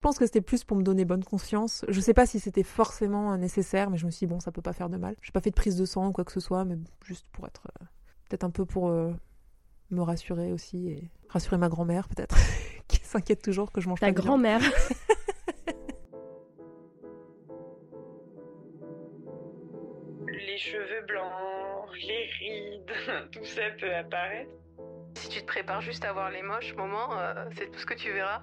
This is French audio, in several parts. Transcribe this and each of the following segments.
Je pense que c'était plus pour me donner bonne conscience. Je sais pas si c'était forcément nécessaire, mais je me suis dit, bon, ça peut pas faire de mal. J'ai pas fait de prise de sang ou quoi que ce soit, mais juste pour être. euh, peut-être un peu pour euh, me rassurer aussi et rassurer ma grand-mère, peut-être, qui s'inquiète toujours que je mange Ta pas de viande. grand-mère. Les cheveux blancs, les rides, tout ça peut apparaître. Si tu te prépares juste à voir les moches moments, euh, c'est tout ce que tu verras.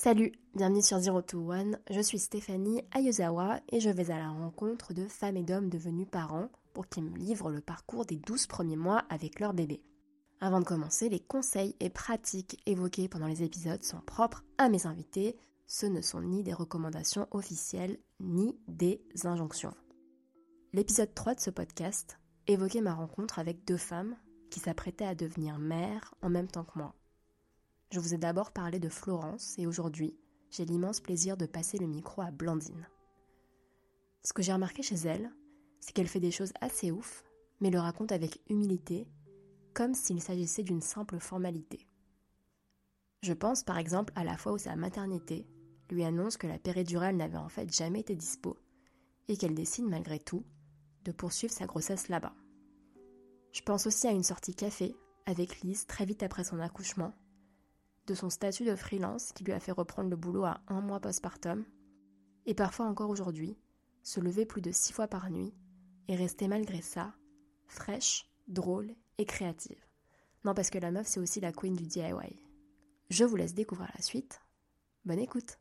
Salut, bienvenue sur Zero to One. Je suis Stéphanie Ayozawa et je vais à la rencontre de femmes et d'hommes devenus parents pour qu'ils me livrent le parcours des 12 premiers mois avec leur bébé. Avant de commencer, les conseils et pratiques évoqués pendant les épisodes sont propres à mes invités. Ce ne sont ni des recommandations officielles ni des injonctions. L'épisode 3 de ce podcast évoquait ma rencontre avec deux femmes qui s'apprêtaient à devenir mères en même temps que moi. Je vous ai d'abord parlé de Florence et aujourd'hui, j'ai l'immense plaisir de passer le micro à Blandine. Ce que j'ai remarqué chez elle, c'est qu'elle fait des choses assez ouf, mais le raconte avec humilité, comme s'il s'agissait d'une simple formalité. Je pense par exemple à la fois où sa maternité lui annonce que la péridurale n'avait en fait jamais été dispo et qu'elle décide malgré tout de poursuivre sa grossesse là-bas. Je pense aussi à une sortie café avec Lise très vite après son accouchement de son statut de freelance qui lui a fait reprendre le boulot à un mois postpartum, et parfois encore aujourd'hui, se lever plus de six fois par nuit et rester malgré ça fraîche, drôle et créative. Non, parce que la meuf, c'est aussi la queen du DIY. Je vous laisse découvrir la suite. Bonne écoute.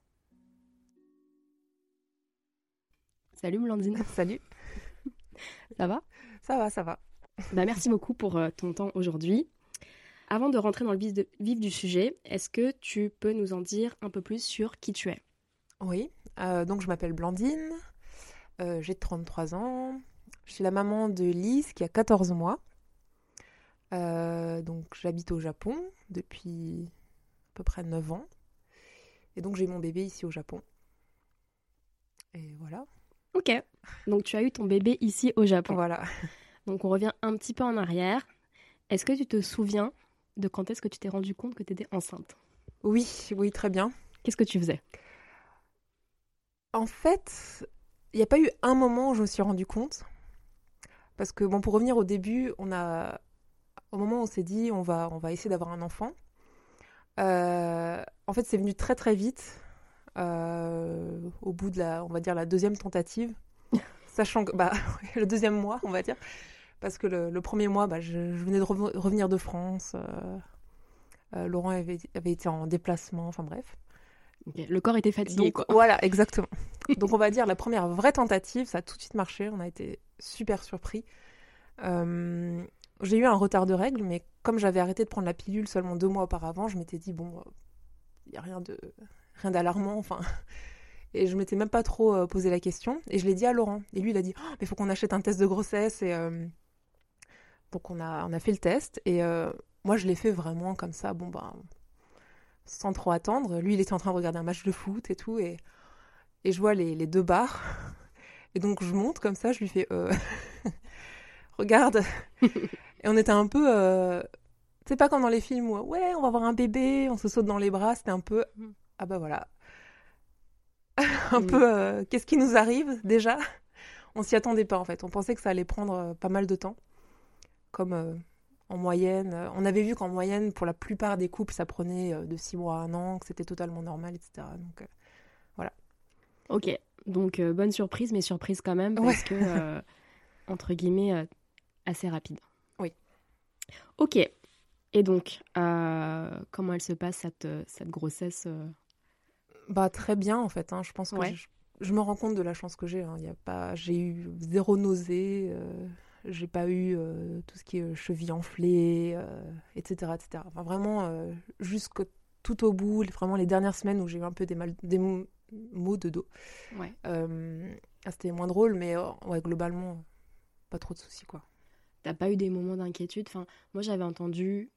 Salut Blandine, Salut, ça va? Ça va, ça va. Bah, merci beaucoup pour euh, ton temps aujourd'hui. Avant de rentrer dans le vif, de- vif du sujet, est-ce que tu peux nous en dire un peu plus sur qui tu es? Oui, euh, donc je m'appelle Blandine, euh, j'ai 33 ans, je suis la maman de Lise qui a 14 mois. Euh, donc j'habite au Japon depuis à peu près 9 ans. Et donc j'ai mon bébé ici au Japon. Et voilà. Ok, donc tu as eu ton bébé ici au Japon. Voilà. Donc on revient un petit peu en arrière. Est-ce que tu te souviens de quand est-ce que tu t'es rendu compte que tu étais enceinte? Oui, oui, très bien. Qu'est-ce que tu faisais? En fait, il n'y a pas eu un moment où je me suis rendu compte. Parce que, bon, pour revenir au début, on a, au moment où on s'est dit, on va, on va essayer d'avoir un enfant, euh, en fait, c'est venu très très vite, euh, au bout de la, on va dire, la deuxième tentative, sachant que, bah, le deuxième mois, on va dire, parce que le, le premier mois, bah, je, je venais de reven- revenir de France, euh, euh, Laurent avait, avait été en déplacement, enfin bref. Le corps était fatigué, Donc, quoi. Voilà, exactement. Donc on va dire la première vraie tentative, ça a tout de suite marché, on a été super surpris. Euh, j'ai eu un retard de règles, mais comme j'avais arrêté de prendre la pilule seulement deux mois auparavant, je m'étais dit, bon, il n'y a rien de rien d'alarmant, enfin. Et je m'étais même pas trop euh, posé la question. Et je l'ai dit à Laurent. Et lui, il a dit, oh, mais il faut qu'on achète un test de grossesse. Et donc on a, on a fait le test. Et euh, moi, je l'ai fait vraiment comme ça, bon, ben, sans trop attendre. Lui, il était en train de regarder un match de foot et tout. Et, et je vois les, les deux barres. Et donc, je monte comme ça, je lui fais euh, Regarde. et on était un peu. euh, C'est pas comme dans les films où, ouais, on va avoir un bébé, on se saute dans les bras. C'était un peu. Ah bah voilà. un Mm. peu. euh, Qu'est-ce qui nous arrive déjà? On s'y attendait pas en fait. On pensait que ça allait prendre euh, pas mal de temps. Comme. euh, en moyenne, euh, on avait vu qu'en moyenne, pour la plupart des couples, ça prenait euh, de 6 mois à un an, que c'était totalement normal, etc. Donc, euh, Ok, donc euh, bonne surprise, mais surprise quand même, parce Ouais. que, euh, entre guillemets, assez rapide. Oui. Ok, et donc, comment elle se passe, cette, cette grossesse Bah très bien en fait. hein. Je pense que Ouais. je, je me rends compte de la chance que j'ai. hein. Y a pas, j'ai eu zéro nausée. Euh, j'ai pas eu euh, tout ce qui est cheville enflée, etc., etc. Enfin, vraiment, jusqu'au tout au bout, vraiment les dernières semaines où j'ai eu un peu des, mal, des maux de dos. Ouais. Ah, c'était moins drôle, mais ouais, globalement, pas trop de soucis, quoi. T'as pas eu des moments d'inquiétude? Enfin, Moi, j'avais entendu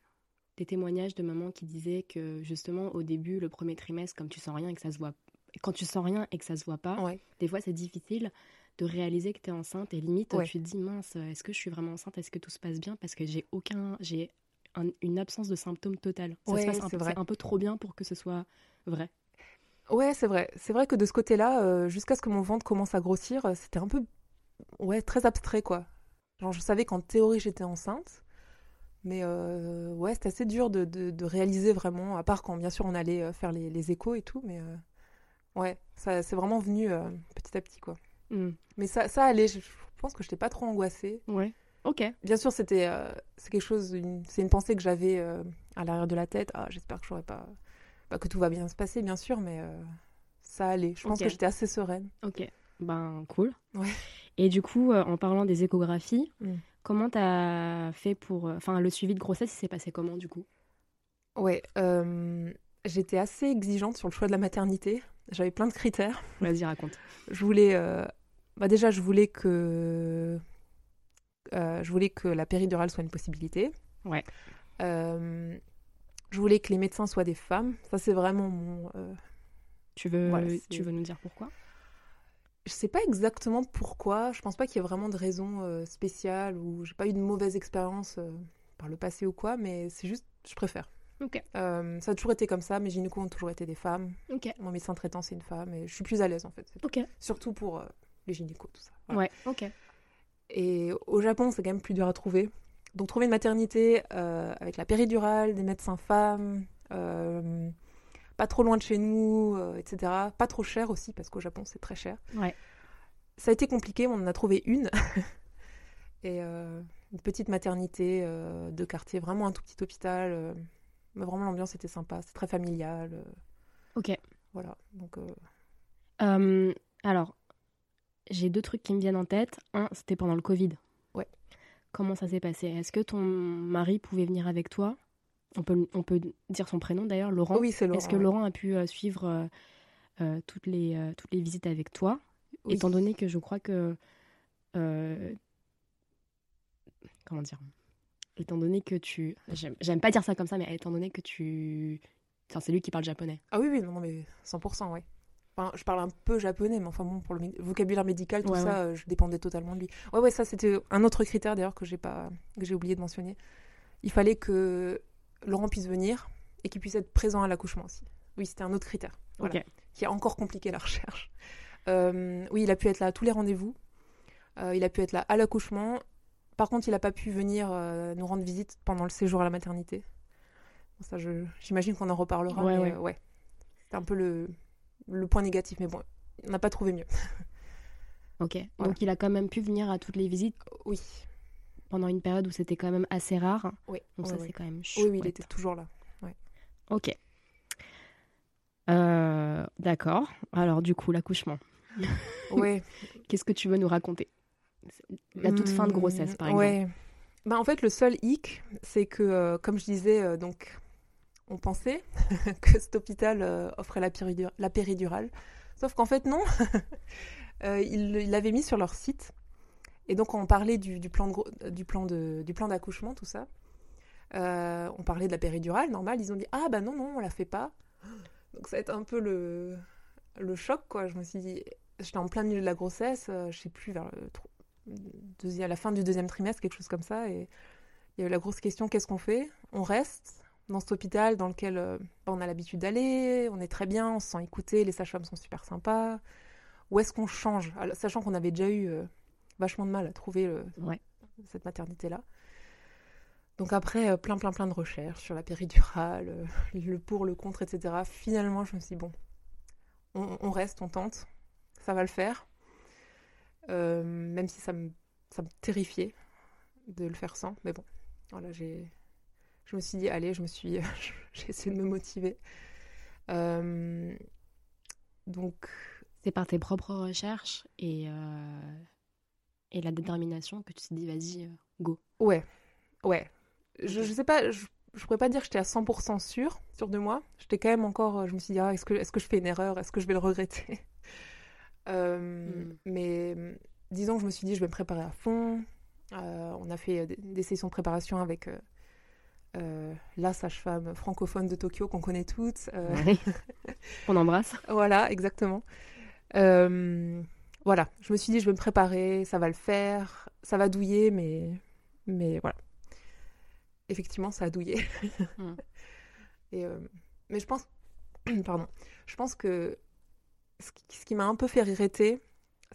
des témoignages de mamans qui disaient que justement au début, le premier trimestre, comme tu sens rien et que ça se voit, quand tu sens rien et que ça se voit pas, des fois c'est difficile de réaliser que tu es enceinte et limite tu te dis mince, est-ce que je suis vraiment enceinte? Est-ce que tout se passe bien? Parce que j'ai aucun, j'ai une absence de symptômes totale. Ça se passe un peu, un peu trop bien pour que ce soit vrai. Ouais, c'est vrai. C'est vrai que de ce côté-là, euh, jusqu'à ce que mon ventre commence à grossir, euh, c'était un peu, ouais, très abstrait quoi. Genre, je savais qu'en théorie j'étais enceinte, mais euh, ouais, c'était assez dur de, de, réaliser vraiment, à part quand bien sûr on allait euh, faire les, les échos et tout, mais euh, ouais, ça c'est vraiment venu petit à petit quoi. Hmm. Mais ça, ça allait, je, pense que je n'étais pas trop angoissée. Ouais, ok. Bien sûr, c'était c'est quelque chose, c'est une pensée que j'avais à l'arrière de la tête. Ah, j'espère que j'aurais pas, que tout va bien se passer, bien sûr, mais ça allait. Je pense que j'étais assez sereine. Ok, ben cool. Ouais. Et du coup, en parlant des échographies, hmm. Comment tu as fait pour. Euh, enfin, le suivi de grossesse, il s'est passé comment du coup? Ouais, euh, j'étais assez exigeante sur le choix de la maternité. J'avais plein de critères. Vas-y, raconte. Je voulais. Euh, bah déjà, je voulais que. je voulais que la péridurale soit une possibilité. Ouais. je voulais que les médecins soient des femmes. Ça, c'est vraiment mon. Tu veux, tu veux nous dire pourquoi? Je sais pas exactement pourquoi. Je pense pas qu'il y ait vraiment de raison euh, spéciale ou j'ai pas eu de mauvaise expérience euh, par le passé ou quoi, mais c'est juste, je préfère. Ok. Euh, ça a toujours été comme ça. Mes gynécos ont toujours été des femmes. Ok. Mon médecin traitant c'est une femme et je suis plus à l'aise en fait. Ok. Surtout pour les gynécos tout ça. Ouais. Ok. Et au Japon c'est quand même plus dur à trouver. Donc trouver une maternité avec la péridurale, des médecins femmes pas trop loin de chez nous, euh, etc. Pas trop cher aussi, parce qu'au Japon, c'est très cher. Ouais. Ça a été compliqué, on en a trouvé une. et euh, une petite maternité euh, de quartier, vraiment un tout petit hôpital. mais vraiment, l'ambiance était sympa, c'est très familial. Ok. Voilà, donc... alors, j'ai deux trucs qui me viennent en tête. Un, c'était pendant le Covid. Ouais. Comment ça s'est passé? Est-ce que ton mari pouvait venir avec toi? On peut, on peut dire son prénom d'ailleurs, Laurent. Oui, c'est Laurent. Est-ce que Laurent a pu euh, suivre euh, euh, toutes, les, toutes les visites avec toi? Étant donné que je crois que. comment dire? Étant donné que tu. J'aime pas dire ça comme ça, mais étant donné que tu. Enfin, c'est lui qui parle japonais. Ah oui, oui, non, mais 100%, oui. Enfin, je parle un peu japonais, mais enfin bon, pour le vocabulaire médical, tout ça, je dépendais totalement de lui. Ouais, ouais, ça c'était un autre critère d'ailleurs que j'ai pas, que j'ai oublié de mentionner. Il fallait que Laurent puisse venir et qu'il puisse être présent à l'accouchement aussi. Oui, c'était un autre critère qui a encore compliqué la recherche. Euh, oui, il a pu être là à tous les rendez-vous. Euh, il a pu être là à l'accouchement. Par contre, il n'a pas pu venir euh, nous rendre visite pendant le séjour à la maternité. ça, j'imagine qu'on en reparlera. Ouais, ouais. C'est un peu le, le, point négatif, mais bon, on n'a pas trouvé mieux. ok. Donc, il a quand même pu venir à toutes les visites. Oui pendant une période où c'était quand même assez rare. Oui. Donc ça, c'est quand même chouette. Oui, oui, il était toujours là. Ok. Euh, d'accord. Alors, du coup, l'accouchement. Oui. Qu'est-ce que tu veux nous raconter? La toute fin de grossesse, par exemple. Ouais. Bah, en fait, le seul hic, c'est que, euh, comme je disais, euh, donc, on pensait que cet hôpital offrait la, péridurale. Sauf qu'en fait, non. ils l'avaient mis sur leur site. Et donc, on parlait du, plan de, du plan de, du plan d'accouchement, tout ça, euh, on parlait de la péridurale, normal. Ils ont dit ah bah non non, on la fait pas. Donc ça a été un peu le, le choc quoi. Je me suis dit, j'étais en plein milieu de la grossesse, euh, je sais plus vers le, à la fin du deuxième trimestre, quelque chose comme ça, et il y avait la grosse question qu'est-ce qu'on fait? On reste dans cet hôpital dans lequel euh, bah, on a l'habitude d'aller, on est très bien, on se sent écouté, les sages-femmes sont super sympas. Ou est-ce qu'on change? Sachant qu'on avait déjà eu vachement de mal à trouver euh, cette maternité-là. Donc après, euh, plein, plein, plein de recherches sur la péridurale, euh, le pour, le contre, etc. Finalement, je me suis dit, bon, on, reste, on tente, ça va le faire. même si ça me, ça me terrifiait de le faire sans. Mais bon, voilà, j'ai, je me suis dit, allez, je me suis, j'ai essayé de me motiver. donc... C'est par tes propres recherches et et la détermination que tu t'es dit, vas-y, euh, go. Ouais, ouais. Je, je sais pas, je, je pourrais pas dire que j'étais à 100% sûre, sûre de moi. J'étais quand même encore, je me suis dit, ah, est-ce que, est-ce que je fais une erreur? Est-ce que je vais le regretter? Euh, Mm. Mais euh, disons que je me suis dit, je vais me préparer à fond. Euh, on a fait euh, des, des sessions de préparation avec euh, la sage-femme francophone de Tokyo qu'on connaît toutes. Euh. On embrasse. Voilà, exactement. Euh, voilà, je me suis dit, je vais me préparer, ça va le faire, ça va douiller, mais, mais voilà. Effectivement, ça a douillé. Mm. Et, euh, mais je pense, pardon, je pense que ce qui, ce qui m'a un peu fait regretter,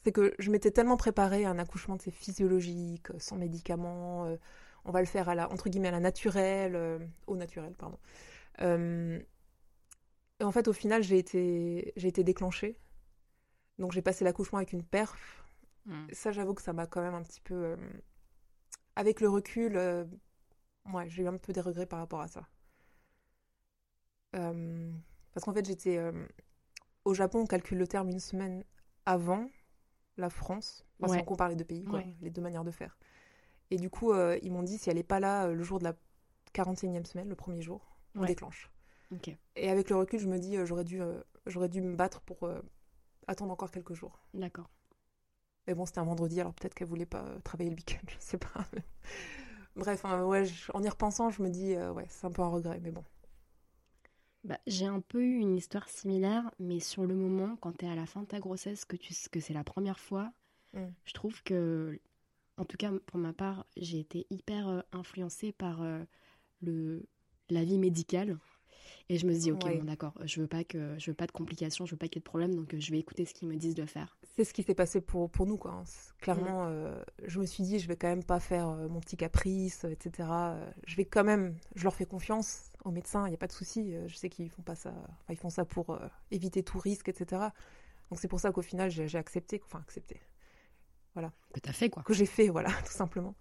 c'est que je m'étais tellement préparée à un accouchement de ces physiologiques, sans médicaments, on va le faire à la, entre guillemets, à la naturelle, euh, au naturel, pardon. Euh, et en fait, au final, j'ai été, j'ai été déclenchée. Donc, j'ai passé l'accouchement avec une perf. Mm. Ça, j'avoue que ça m'a quand même un petit peu. euh, Avec le recul, ouais, j'ai eu un peu des regrets par rapport à ça. Parce qu'en fait, j'étais. Au Japon, on calcule le terme une semaine avant la France. Enfin, Ouais. si on compare les deux pays, quoi, Ouais. les deux manières de faire. Et du coup, euh, ils m'ont dit si elle n'est pas là euh, le jour de la 41e semaine, le premier jour, on Ouais. déclenche. Et avec le recul, je me dis, euh, j'aurais dû, j'aurais dû me battre pour attendre encore quelques jours. d'accord. Mais bon, c'était un vendredi, alors peut-être qu'elle voulait pas travailler le week-end, je sais pas. Bref, hein, ouais, je- en y repensant, je me dis, euh, ouais, c'est un peu un regret, mais bon. Bah, j'ai un peu eu une histoire similaire, mais sur le moment, quand tu es à la fin de ta grossesse, que, tu, que c'est la première fois, Mm. je trouve que, en tout cas pour ma part, j'ai été hyper euh, influencée par euh, le, la vie médicale. Et je me dis, ok, Ouais. bon d'accord, je veux pas que je veux pas de complications, je veux pas qu'il y ait de problème, donc euh, je vais écouter ce qu'ils me disent de faire. C'est ce qui s'est passé pour, pour nous, quoi. hein. Clairement, euh, je me suis dit, je vais quand même pas faire mon petit caprice, etc. Je vais quand même, je leur fais confiance aux médecins, il n'y a pas de souci. Je sais qu'ils font pas ça, enfin, ils font ça pour euh, éviter tout risque, etc. Donc c'est pour ça qu'au final, j'ai j'ai accepté, enfin accepté, Que t'as fait quoi. que j'ai fait, voilà, tout simplement.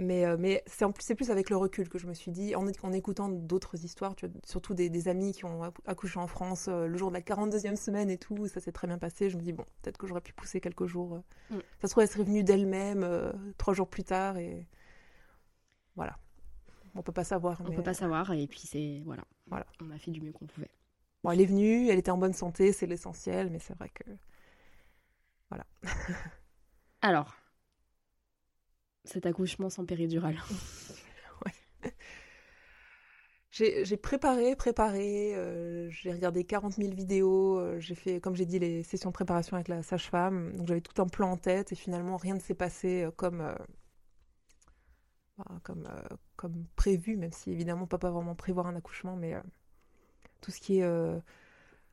Mais, euh, mais c'est plus, plus avec le recul que je me suis dit, en, en écoutant d'autres histoires, tu vois, surtout des, des amis qui ont accou- accouché en France euh, le jour de la 42e semaine et tout, ça s'est très bien passé. Je me dis, bon, peut-être que j'aurais pu pousser quelques jours. euh. Mm. Ça se trouve, elle serait venue d'elle-même euh, trois jours plus tard et voilà. On peut pas savoir. On mais, peut pas savoir, et puis c'est voilà. Voilà. On a fait du mieux qu'on pouvait. Bon, elle est venue, elle était en bonne santé, c'est l'essentiel, mais c'est vrai que. Alors, cet accouchement sans péridurale. J'ai préparé, préparé, euh, j'ai regardé 40 000 vidéos, euh, j'ai fait, comme j'ai dit, les sessions de préparation avec la sage-femme, donc j'avais tout un plan en tête et finalement rien ne s'est passé euh, comme, bah, comme, prévu, même si évidemment on pas vraiment prévoir un accouchement, mais tout ce qui est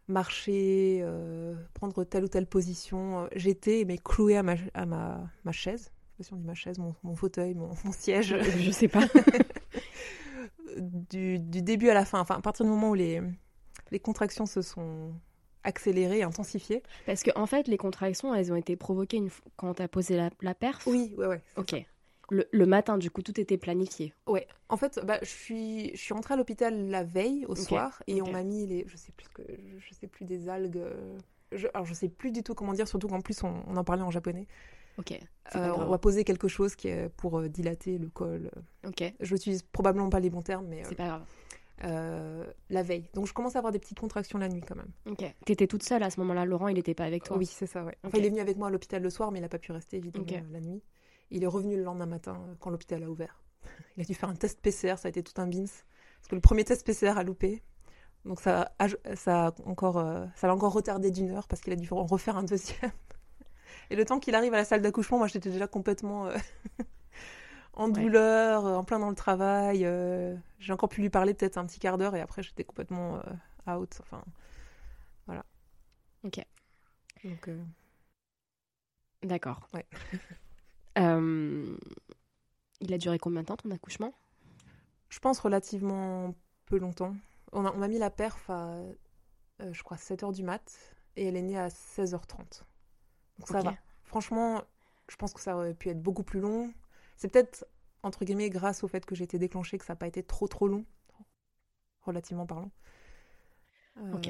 marcher, euh, prendre telle ou telle position, euh, j'étais mais clouée à ma, à ma, ma chaise, je sais pas si on dit ma chaise, mon, mon fauteuil, mon, mon siège Je, je sais pas. du, du début à la fin, enfin à partir du moment où les, les contractions se sont accélérées, intensifiées. Parce que en fait, les contractions, elles ont été provoquées une... quand t'as posé la, la perf? Oui, ouais, ouais. Ok. Le, le matin, du coup, tout était planifié. Ouais, en fait, bah, je suis, je suis rentrée à l'hôpital la veille au soir et on m'a mis les, je sais plus que, je sais plus des algues. euh, Je, alors je sais plus du tout comment dire, surtout qu'en plus on, on en parlait en japonais. Ok. Euh, on va poser quelque chose qui est pour euh, dilater le col. Ok. Je n'utilise probablement pas les bons termes, mais euh, C'est pas grave. euh, la veille. Donc je commence à avoir des petites contractions la nuit quand même. Ok. T'étais toute seule à ce moment-là. Laurent, il était pas avec toi. Oui, c'est ça, ouais. Enfin, il est venu avec moi à l'hôpital le soir, mais il n'a pas pu rester, évidemment, la nuit. Il est revenu le lendemain matin, euh, quand l'hôpital a ouvert. Il a dû faire un test PCR, ça a été tout un bins. Parce que le premier test PCR a loupé. Donc ça a, ça a encore, euh, ça l'a encore retardé d'une heure, parce qu'il a dû en refaire un deuxième. Et le temps qu'il arrive à la salle d'accouchement, moi, j'étais déjà complètement euh, en douleur, en plein dans le travail. euh, J'ai encore pu lui parler peut-être un petit quart d'heure, et après, j'étais complètement euh, out. Enfin, voilà. Ok. Donc... D'accord. Ouais. Euh, Il a duré combien de temps ton accouchement? Je pense relativement peu longtemps. On a- on m'a mis la perf à, euh, je crois, 7h du mat et elle est née à 16h30. Donc ça va. Franchement, je pense que ça aurait pu être beaucoup plus long. C'est peut-être, entre guillemets, grâce au fait que j'ai été déclenchée que ça n'a pas été trop trop long, relativement parlant. Ok.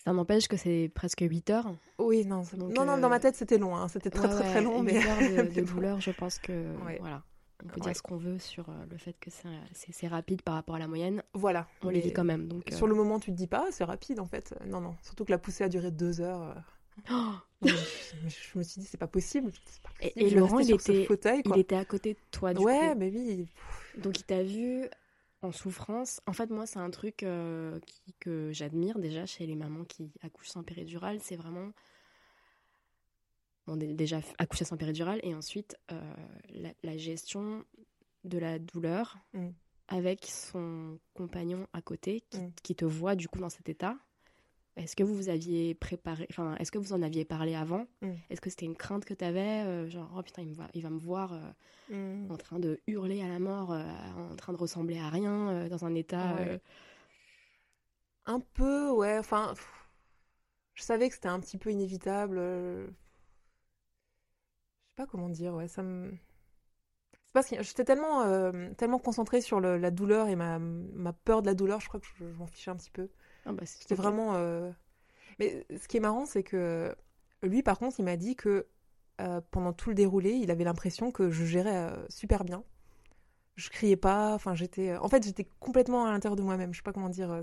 Euh, Ça n'empêche que c'est presque 8 heures. Oui, non, Donc, non, non, euh, dans ma tête, c'était long. hein. C'était très, Ouais, très, très long. Mais... 8 heures de, de douleur, je pense que Ouais. voilà. On peut Ouais. dire ce qu'on veut sur euh, le fait que c'est rapide par rapport à la moyenne. Voilà. On les vit quand même. Donc, euh, Sur le moment, tu te dis pas, Ah, c'est rapide en fait. Non, non. Surtout que la poussée a duré deux heures. euh. Oh je, je me suis dit, c'est pas possible. pas Et- possible, et vais Laurent, il était- fauteuil, il était à côté de toi, du ouais, coup. mais oui. Donc il t'a vu en souffrance. En fait, moi, c'est un truc euh, qui- que j'admire déjà chez les mamans qui accouchent sans péridurale. C'est vraiment bon, dé- déjà accoucher sans péridurale et ensuite euh, la, la gestion de la douleur Mm. avec son compagnon à côté qui, Mm. qui te voit du coup dans cet état. Est-ce que vous vous aviez préparé, enfin, est-ce que vous en aviez parlé avant? Mm. Est-ce que c'était une crainte que tu avais Genre, oh putain, il, me va, il va me voir euh, Mm. en train de hurler à la mort, euh, en train de ressembler à rien, euh, dans un état. Ouais. euh, Un peu, ouais. Enfin, je savais que c'était un petit peu inévitable. euh, Je sais pas comment dire, ouais. Ça me. C'est parce que j'étais tellement, euh, tellement concentrée sur le- la douleur et ma, ma peur de la douleur, je crois que je, je m'en fichais un petit peu. Ah bah, C'était vraiment. euh, Mais ce qui est marrant, c'est que lui, par contre, il m'a dit que euh, pendant tout le déroulé, il avait l'impression que je gérais euh, super bien. Je criais pas. Enfin, j'étais. En fait, j'étais complètement à l'intérieur de moi-même. Je sais pas comment dire.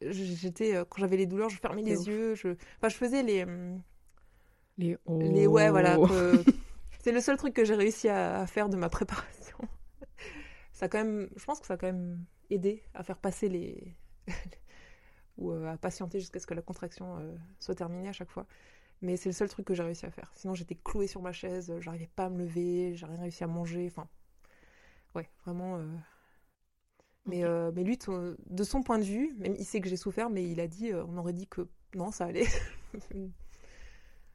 J'étais quand j'avais les douleurs, je fermais les ouf. yeux. Je. Enfin, je faisais les. hum, Les, Les ouais, voilà. Oh. que- C'est le seul truc que j'ai réussi à, à faire de ma préparation. Ça a quand même. Je pense que ça a quand même aidé à faire passer les. Ou euh, à patienter jusqu'à ce que la contraction euh, soit terminée à chaque fois. Mais c'est le seul truc que j'ai réussi à faire. Sinon, j'étais clouée sur ma chaise, euh, j'arrivais pas à me lever, j'ai rien réussi à manger. Enfin, ouais, vraiment. Mais, euh, mais lui, de son point de vue, même il sait que j'ai souffert, mais il a dit, euh, on aurait dit que non, ça allait.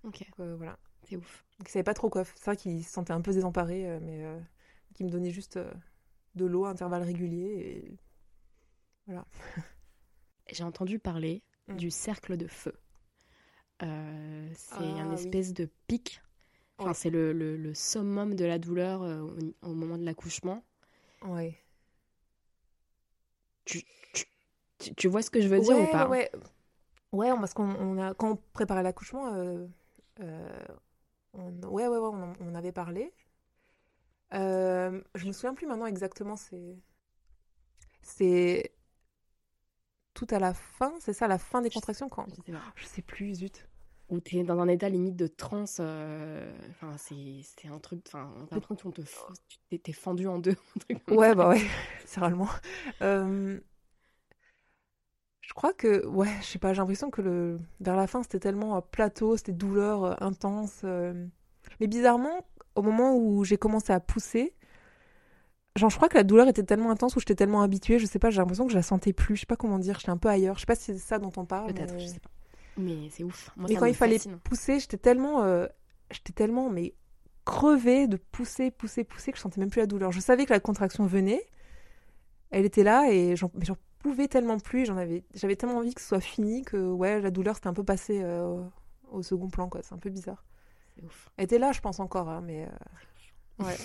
Ok, Donc, euh, voilà. c'est ouf. Donc, il savait pas trop quoi. C'est vrai qu'il se sentait un peu désemparé, mais euh, qui me donnait juste de l'eau à intervalles réguliers. Et... J'ai entendu parler Mm. du cercle de feu. Euh, c'est Ah, un oui. espèce de pic. Enfin, Ouais. c'est le, le- le summum de la douleur euh, au, au moment de l'accouchement. Ouais. Tu, tu vois ce que je veux dire ouais, ou pas? ouais. Ouais, parce qu'on on a, quand on préparait l'accouchement, euh, euh, on, ouais, ouais, ouais, on, avait parlé. Euh, je me souviens plus maintenant exactement, c'est. C'est. Tout à la fin, c'est ça, la fin des Je- contractions quand. Je sais pas. Je sais plus, zut. Ou t'es dans un état limite de transe. euh, Enfin, c'est c'est un truc. Enfin, t'as l'impression qu'on te. tu t'es- T'es fendu en deux. un truc comme Ouais, ça. bah ouais, littéralement. Euh, je crois que, ouais, je sais pas, j'ai l'impression que le, vers la fin, c'était tellement plateau, c'était douleur euh, intense. euh. Mais bizarrement, au moment où j'ai commencé à pousser, genre, je crois que la douleur était tellement intense ou j'étais tellement habituée, je sais pas, j'ai l'impression que je la sentais plus, je sais pas comment dire, j'étais un peu ailleurs. Je sais pas si c'est ça dont on parle. Peut-être, mais- je sais pas. Mais c'est ouf. Moi, et quand il fallait fascine. pousser, j'étais tellement, euh, j'étais tellement, mais crevée de pousser, pousser, pousser que je sentais même plus la douleur. Je savais que la contraction venait, elle était là et j'en, pouvais tellement plus. J'en avais, j'avais tellement envie que ce soit fini que ouais, la douleur c'était un peu passé euh, au, au second plan quoi. C'est un peu bizarre. C'est ouf. Elle était là, je pense encore, hein, mais euh, ouais.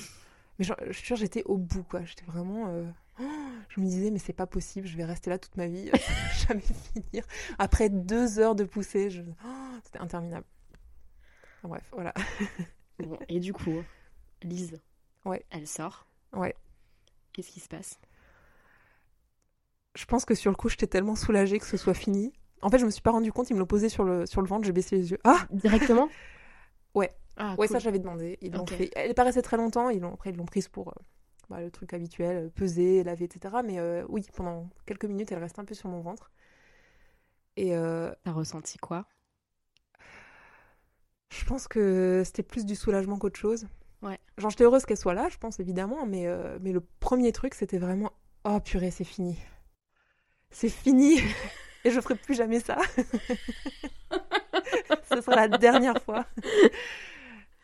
Mais je, je suis sûre, j'étais au bout quoi. J'étais vraiment. euh, Je me disais, mais c'est pas possible, je vais rester là toute ma vie, jamais finir. Après deux heures de poussée, je... oh, c'était interminable. Enfin, bref, voilà. Bon, et du coup, Lise, Ouais. elle sort. Ouais. Qu'est-ce qui se passe? Je pense que sur le coup, j'étais tellement soulagée que ce soit fini. En fait, je me suis pas rendu compte, ils me l'ont posé sur le, sur le ventre, j'ai baissé les yeux. Ah Directement? Ouais. Ah, Ouais, cool. ça j'avais demandé. Ils l'ont Ok. fait. Elle restée très longtemps, ils l'ont... après ils l'ont prise pour euh, bah, le truc habituel, euh, peser, laver, etc. Mais euh, oui, pendant quelques minutes, elle reste un peu sur mon ventre. Et euh, T'as ressenti quoi? Je pense que c'était plus du soulagement qu'autre chose. Ouais. Genre, j'étais heureuse qu'elle soit là, je pense, évidemment, mais, mais le premier truc, c'était vraiment Oh purée, c'est fini. C'est fini Et je ferai plus jamais ça. Ce sera la dernière fois.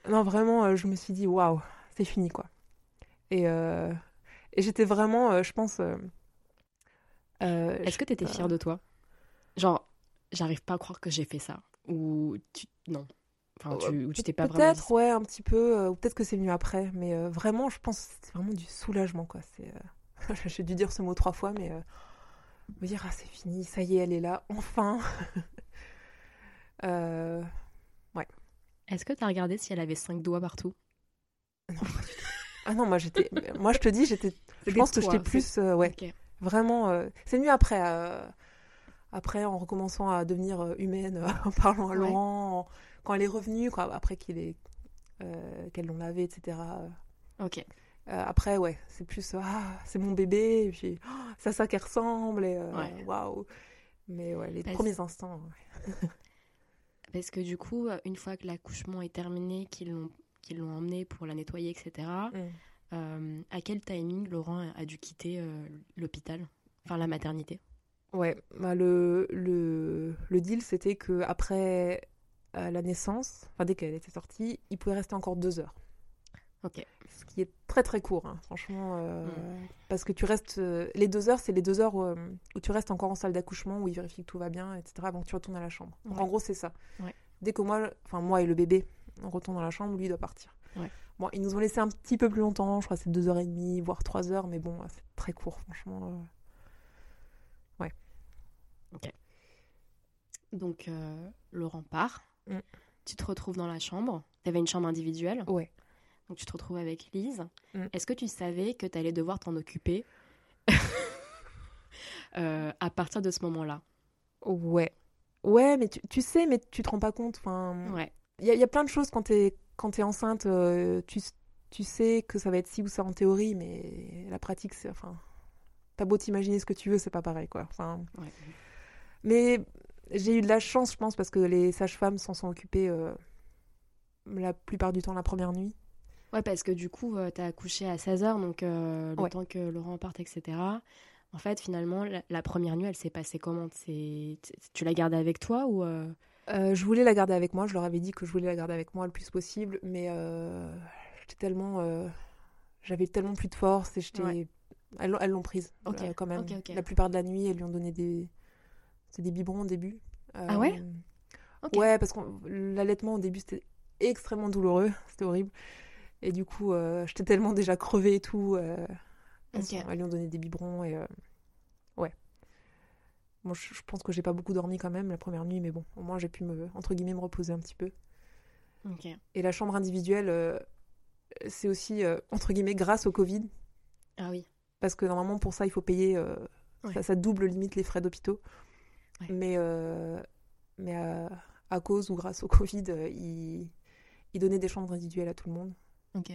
Non, vraiment, euh, je me suis dit Waouh, c'est fini, quoi. Et, euh, et j'étais vraiment, euh, je pense. euh, Est-ce que t'étais euh, fière de toi? Genre, j'arrive pas à croire que j'ai fait ça. Ou tu. Non. Enfin, tu, ou tu t'es pas vraiment. Peut-être, ouais, un petit peu. ou peut-être que c'est venu après. Mais vraiment, je pense que c'est vraiment du soulagement, quoi. J'ai dû dire ce mot trois fois, mais me dire, ah, c'est fini, ça y est, elle est là, enfin. Est-ce que tu as regardé si elle avait cinq doigts partout? Ah non, moi j'étais. moi je te dis, j'étais. Je pense que j'étais plus. euh, ouais, vraiment. euh, C'est venu après. euh, Après, en recommençant à devenir humaine, en parlant à Ouais. Laurent, en- quand elle est revenue, quoi, après qu'il est. qu'elle l'ont lavé, etc. Ok. Après, ouais, c'est plus ah, c'est mon bébé, et puis oh, c'est à ça qu'elle ressemble, et Ouais. waouh. Mais ouais, les Parce- premiers instants. ouais. Parce que du coup, euh, une fois que l'accouchement est terminé, qu'ils l'ont qu'ils l'ont emmené pour la nettoyer, etc., Mm. euh, à quel timing Laurent a- a dû quitter euh, l'hôpital Enfin, la maternité? Ouais, bah le, le, le deal, c'était que après euh, la naissance, enfin dès qu'elle était sortie, il pouvait rester encore deux heures. Ok. Ce qui est très très court, hein, franchement. euh, Mm. Parce que tu restes. euh, les deux heures, c'est les deux heures où, euh, où tu restes encore en salle d'accouchement, où ils vérifient que tout va bien, etc., avant que tu retournes à la chambre. Donc Ouais. en gros, c'est ça. Ouais. Dès que moi, enfin moi et le bébé, on retourne dans la chambre, lui il doit partir. Ouais. Bon, ils nous ont laissé un petit peu plus longtemps, je crois que c'est deux heures et demie, voire trois heures, mais bon, c'est très court, franchement. euh. Donc, euh, Laurent part. Mm. Tu te retrouves dans la chambre. Tu avais une chambre individuelle. Ouais. Donc, tu te retrouves avec Lise. Mm. Est-ce que tu savais que tu allais devoir t'en occuper euh, à partir de ce moment-là? Ouais. Ouais, mais tu, tu sais, mais tu te rends pas compte. Enfin, Ouais. il y, a- il y a plein de choses quand t'es quand t'es enceinte. euh, tu, tu sais que ça va être ci ou ça en théorie, mais la pratique, c'est enfin, t'as beau t'imaginer ce que tu veux, c'est pas pareil, quoi. Enfin, Ouais. mais j'ai eu de la chance, je pense, parce que les sages-femmes s'en sont occupées euh, la plupart du temps la première nuit. Ouais, parce que du coup, tu as accouché à 16h, donc euh, le Ouais. temps que Laurent parte, etc. En fait, finalement, la, la première nuit, elle s'est passée comment? Tu l'as gardée avec toi ou euh, Euh, je voulais la garder avec moi, je leur avais dit que je voulais la garder avec moi le plus possible, mais euh, j'étais tellement. euh, J'avais tellement plus de force et j'étais. Ouais. Elles l'ont- prise euh, quand même. La plupart de la nuit, elles lui ont donné des. C'est des biberons au début. Ah ouais? Euh. Ouais, parce que l'allaitement au début c'était extrêmement douloureux, c'était horrible. Et du coup, euh, j'étais tellement déjà crevée et tout. euh, elles, Ok. sont- elles lui ont donné des biberons et. euh, ouais. Moi, je, je pense que j'ai pas beaucoup dormi quand même la première nuit, mais bon, au moins j'ai pu me, entre guillemets, me reposer un petit peu. Et la chambre individuelle, c'est aussi, entre guillemets, grâce au Covid. Ah oui. Parce que normalement, pour ça, il faut payer. Ouais. ça, ça double limite les frais d'hôpitaux. Ouais. Mais, euh, mais à, à cause ou grâce au Covid, ils, ils donnaient des chambres individuelles à tout le monde.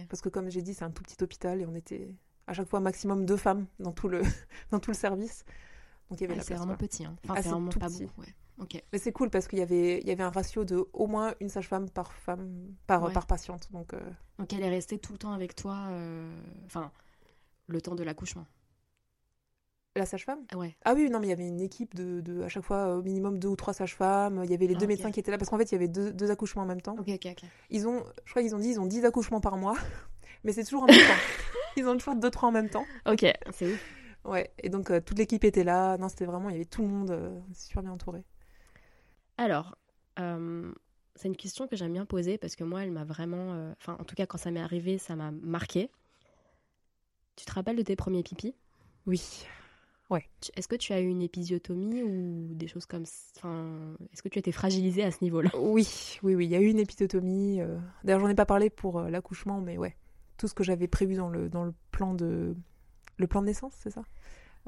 Parce que, comme j'ai dit, c'est un tout petit hôpital et on était à chaque fois maximum deux femmes dans tout le, dans tout le service. Donc il y avait Ah, c'est vraiment quoi. petit. Hein. Enfin, Ah, c'est vraiment tout pas petit. beaucoup. Ouais. Mais c'est cool parce qu'il y avait, il y avait un ratio de au moins une sage-femme par femme, par, Ouais. par patiente. Donc, euh, Donc, elle est restée tout le temps avec toi, euh, enfin, le temps de l'accouchement. La sage-femme? Ah ouais. Ah oui, non, mais il y avait une équipe de, de à chaque fois au minimum deux ou trois sages-femmes. Il y avait les Ah, deux médecins qui étaient là parce qu'en fait, il y avait deux, deux accouchements en même temps. Ok, ok, ok. Ils ont, je crois qu'ils ont dit, ils ont 10 accouchements par mois, mais c'est toujours en même temps. Ils ont toujours deux, trois en même temps. Ok, c'est ouf. Ouais, et donc euh, toute l'équipe était là. Non, c'était vraiment, il y avait tout le monde euh, super bien entouré. Alors, euh, c'est une question que j'aime bien poser parce que moi, elle m'a vraiment. euh, Enfin, en tout cas, quand ça m'est arrivé, ça m'a marqué. Tu te rappelles de tes premiers pipis? Oui. Tu- Est-ce que tu as eu une épisiotomie ou des choses comme ça Enfin, est-ce que tu as été fragilisée à ce niveau-là? Oui, oui, oui, il y a eu une épisiotomie. euh, D'ailleurs, j'en ai pas parlé pour euh, l'accouchement, mais ouais, tout ce que j'avais prévu dans le, dans le plan de le plan de naissance, c'est ça?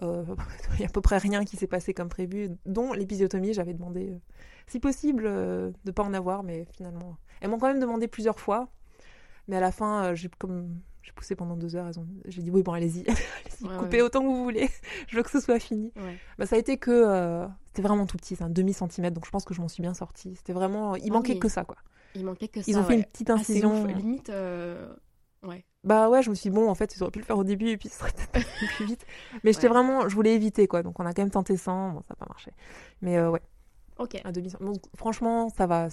Euh, Il y a à peu près rien qui s'est passé comme prévu, dont l'épisiotomie. J'avais demandé, si possible, de pas en avoir, mais finalement, elles m'ont quand même demandé plusieurs fois. Mais à la fin, j'ai comme j'ai poussé pendant deux heures. ont- J'ai dit oui, bon, allez-y, Ouais, coupez ouais. autant que vous voulez. je veux que ce soit fini. Ouais. Bah, ça a été que. euh, c'était vraiment tout petit, c'est un demi-centimètre, donc je pense que je m'en suis bien sortie. C'était vraiment. Il Ah manquait oui. que ça, quoi. Il manquait que ça. Ils ont fait une petite Ah, incision. ouf. Limite, euh, ouais. Bah ouais, je me suis dit, bon, en fait, ils auraient pu le faire au début et puis ça serait peut-être plus vite. Mais j'étais vraiment. Je voulais éviter, quoi. Donc on a quand même tenté sans. Bon, ça n'a pas marché. Mais euh, ouais, Ok. un demi bon, Franchement, ça va.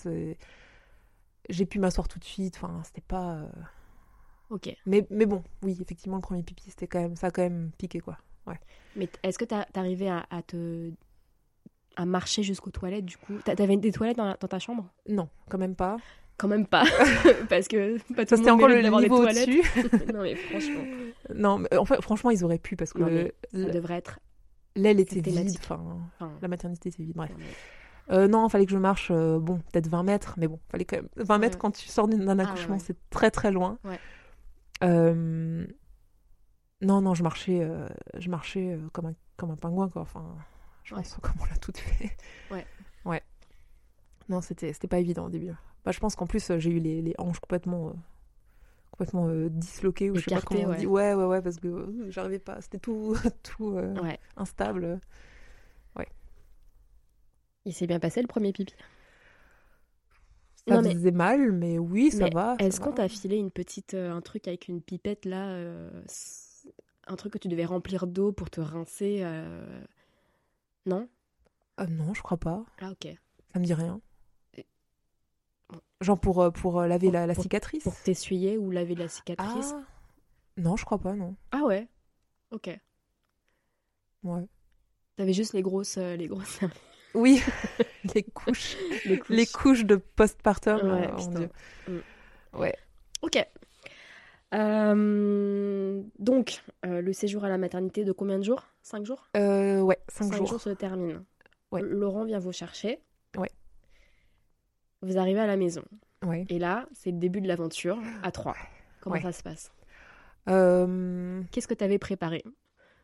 J'ai pu m'asseoir tout de suite. Enfin, c'était pas. Euh, Ok. Mais, mais bon, oui, effectivement, le premier pipi, c'était quand même. Ça a quand même piqué, quoi. Mais t- est-ce que t'arrivais à, à te à marcher jusqu'aux toilettes du coup? T'a- T'avais des toilettes dans, la- dans ta chambre? Non, quand même pas. Quand même pas, parce que pas tout Ça, c'était encore le niveau toilettes. au-dessus. non mais franchement, non, mais en fait, franchement, ils auraient pu parce que Non, mais le- ça devrait être. l'aile était vide. Enfin, enfin, la maternité était vide. Bref. non, mais- Euh, non, fallait que je marche, euh, bon, peut-être 20 mètres, mais bon, fallait quand même. 20 mètres Ouais. quand tu sors d'un ouais, accouchement, ouais. c'est très très loin. Ouais. Euh, Non, non, je marchais, euh, je marchais euh, comme, un, comme un pingouin, quoi. Enfin, je Ouais. pense comme on l'a tout fait. Ouais. Ouais. Non, c'était pas évident au début. Bah, je pense qu'en plus, j'ai eu les, les hanches complètement. euh, complètement disloquées ou je sais pas comment on dit. Ouais, ouais, ouais, parce que j'arrivais pas. C'était tout, tout euh, Ouais. instable. Il s'est bien passé le premier pipi? Ça Non, mais faisait mal, mais oui, ça Mais va. Est-ce qu'on t'a filé une petite, euh, un truc avec une pipette là, euh, un truc que tu devais remplir d'eau pour te rincer euh, Non? Ah non, je crois pas. Ah ok. Ça me dit rien. Et-. Genre pour, euh, pour laver Pour- la, la pour- cicatrice? Pour t'essuyer ou laver la cicatrice? Ah. Non, je crois pas, non. Ah, ouais? Ok. Ouais. T'avais juste les grosses, les grosses, Oui, les couches. les couches. Les couches de postpartum. Ouais, putain. Dieu. Mm. Ouais. Ok. Euh, donc, euh, le séjour à la maternité de combien de jours? Cinq jours? Euh, ouais, 5 Cinq jours. jours se termine. Ouais. Laurent vient vous chercher. Ouais. Vous arrivez à la maison. Ouais. Et là, c'est le début de l'aventure à trois. Comment Ouais. ça se passe? Qu'est-ce que tu avais préparé?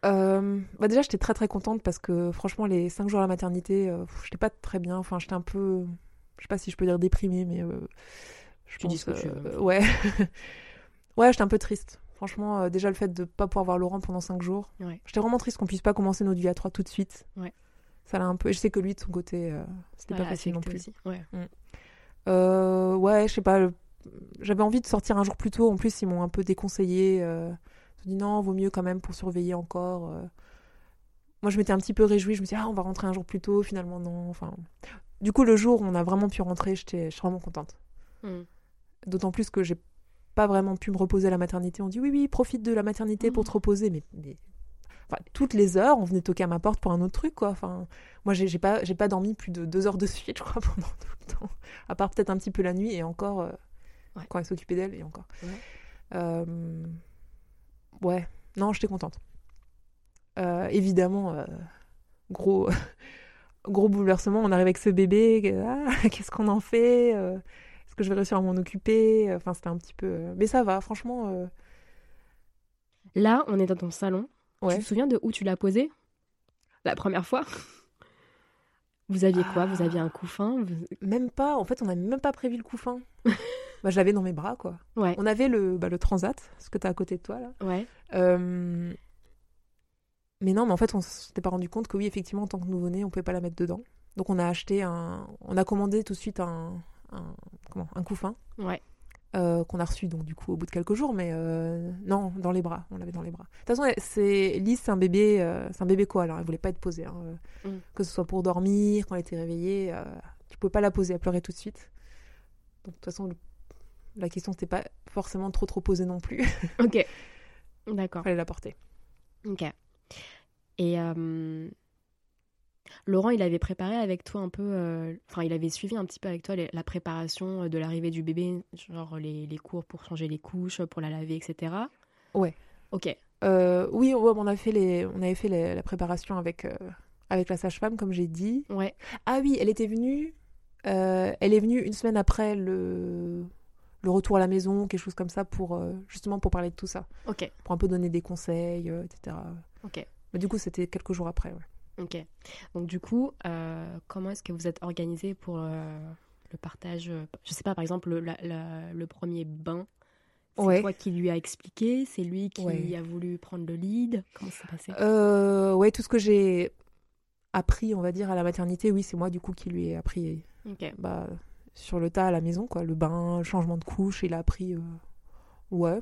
Euh, bah déjà, j'étais très très contente parce que franchement, les 5 jours à la maternité, euh, j'étais pas très bien. Enfin, j'étais un peu. Je sais pas si je peux dire déprimée, mais. euh, je Tu dis pense, ce que tu veux. Ouais. ouais, j'étais un peu triste. Franchement, euh, déjà le fait de pas pouvoir voir Laurent pendant 5 jours. Ouais. J'étais vraiment triste qu'on puisse pas commencer notre vie à 3 tout de suite. Ouais. Ça l'a un peu. Je sais que lui, de son côté, euh, c'était Ça pas facile non plus. aussi. Ouais. Euh, ouais, je sais pas. J'avais envie de sortir un jour plus tôt. En plus, ils m'ont un peu déconseillé. M'ont dit non, vaut mieux quand même pour surveiller encore. euh. Moi, je m'étais un petit peu réjouie. Je me suis dit, ah, on va rentrer un jour plus tôt. Finalement, non. Enfin, du coup, le jour où on a vraiment pu rentrer, j'étais, je suis vraiment contente. Mm. D'autant plus que j'ai pas vraiment pu me reposer à la maternité. On dit oui, oui, profite de la maternité pour te reposer, mais, mais- enfin, toutes les heures, on venait toquer à ma porte pour un autre truc, quoi. Enfin, moi, j'ai j'ai pas, j'ai pas dormi plus de deux heures de suite, je crois, pendant tout le temps. À part peut-être un petit peu la nuit et encore euh, Ouais. quand elle s'occupait d'elle et encore. Ouais. Euh, ouais, non, j'étais contente. Euh, évidemment, euh, gros, gros bouleversement. On arrive avec ce bébé. ah, Qu'est-ce qu'on en fait euh, Est-ce que je vais réussir à m'en occuper Enfin, c'était un petit peu. Mais ça va, franchement. Là, on est dans ton salon. Ouais. Tu te souviens de où tu l'as posé? La première fois? Vous aviez quoi? Vous aviez un couffin? Vous- Même pas. En fait, on n'a même pas prévu le couffin. bah, je l'avais dans mes bras, quoi. Ouais. On avait le, bah, le transat, ce que tu as à côté de toi, là. Ouais. Euh, Mais non, mais en fait, on s'était pas rendu compte que oui, effectivement, en tant que nouveau-né, on pouvait pas la mettre dedans. Donc, on a acheté un. On a commandé tout de suite un. un... Comment Un couffin. Ouais. euh, qu'on a reçu donc du coup au bout de quelques jours mais euh, non dans les bras on l'avait dans les bras de toute façon c'est Lise c'est un bébé euh, c'est un bébé quoi alors elle voulait pas être posée hein, Mm. que ce soit pour dormir quand elle était réveillée tu pouvais pas la poser elle pleurait tout de suite donc de toute façon le- la question c'était pas forcément trop trop posée non plus Ok. D'accord. fallait la porter Ok. Et euh, Laurent, il avait préparé avec toi un peu, euh, enfin, il avait suivi un petit peu avec toi les- la préparation euh, de l'arrivée du bébé, genre les, les cours pour changer les couches, pour la laver, etc. Ouais. Ok. Euh, oui ouais, on a fait les on avait fait les- la préparation avec avec la sage-femme comme j'ai dit Ouais. Ah oui, elle était venue. elle est venue une semaine après le, le retour à la maison, quelque chose comme ça, pour euh, justement pour parler de tout ça, Ok. pour un peu donner des conseils, euh, etc. Ok. Mais du coup, c'était quelques jours après. ouais. Ok. Donc du coup, euh, comment est-ce que vous êtes organisé pour euh, le partage Je sais pas, par exemple, le, la- la- le premier bain. C'est Ouais. toi qui lui a expliqué, c'est lui qui Ouais. a voulu prendre le lead. Comment ça s'est passé? Euh, ouais, tout ce que j'ai appris, on va dire, à la maternité, oui, c'est moi du coup qui lui ai appris Ok. bah, sur le tas à la maison, quoi. Le bain, le changement de couche, il a appris. euh, Ouais.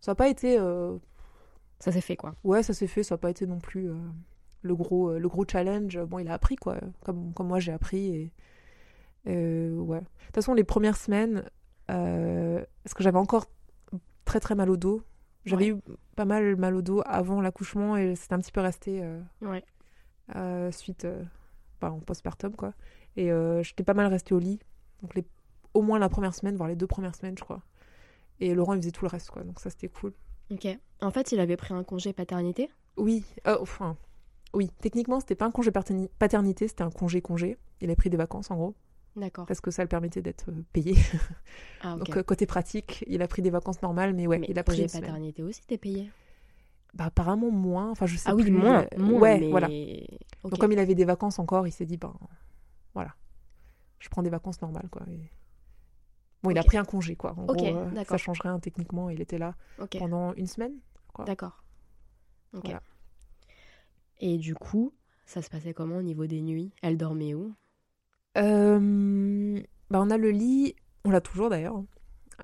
Ça n'a pas été. euh, Ça s'est fait quoi Ouais, ça s'est fait, ça n'a pas été non plus euh, le, gros, euh, le gros challenge. Bon, il a appris, quoi, comme, comme moi j'ai appris. Et, ouais. De toute façon, les premières semaines, parce que j'avais encore très très mal au dos. J'avais Ouais. eu pas mal mal au dos avant l'accouchement et c'était un petit peu resté Ouais. suite euh, bah, en postpartum, quoi. Et euh, j'étais pas mal restée au lit. Donc, les, au moins la première semaine, voire les deux premières semaines, je crois. Et Laurent, il faisait tout le reste, quoi. Donc, ça, c'était cool. Ok. En fait, il avait pris un congé paternité? Oui, euh, enfin, Oui, techniquement, c'était pas un congé paterni- paternité, c'était un congé-congé. Il a pris des vacances, en gros, D'accord. parce que ça le permettait d'être euh, payé. Ah, ok. Donc, euh, côté pratique, il a pris des vacances normales, mais ouais, mais il a pris congé une semaine. paternité aussi, t'es payé? Bah, apparemment, moins. Enfin, je sais Ah oui, plus, moins, moins, ouais, mais... voilà. Donc, comme il avait des vacances encore, il s'est dit, ben, voilà, je prends des vacances normales, quoi. Et- Bon, il a pris un congé, quoi. En gros, euh, d'accord. ça change rien techniquement. Il était là pendant une semaine. quoi. d'accord. Voilà. Et du coup, ça se passait comment au niveau des nuits? Elle dormait où? Euh, bah, on a le lit, on l'a toujours d'ailleurs. hein.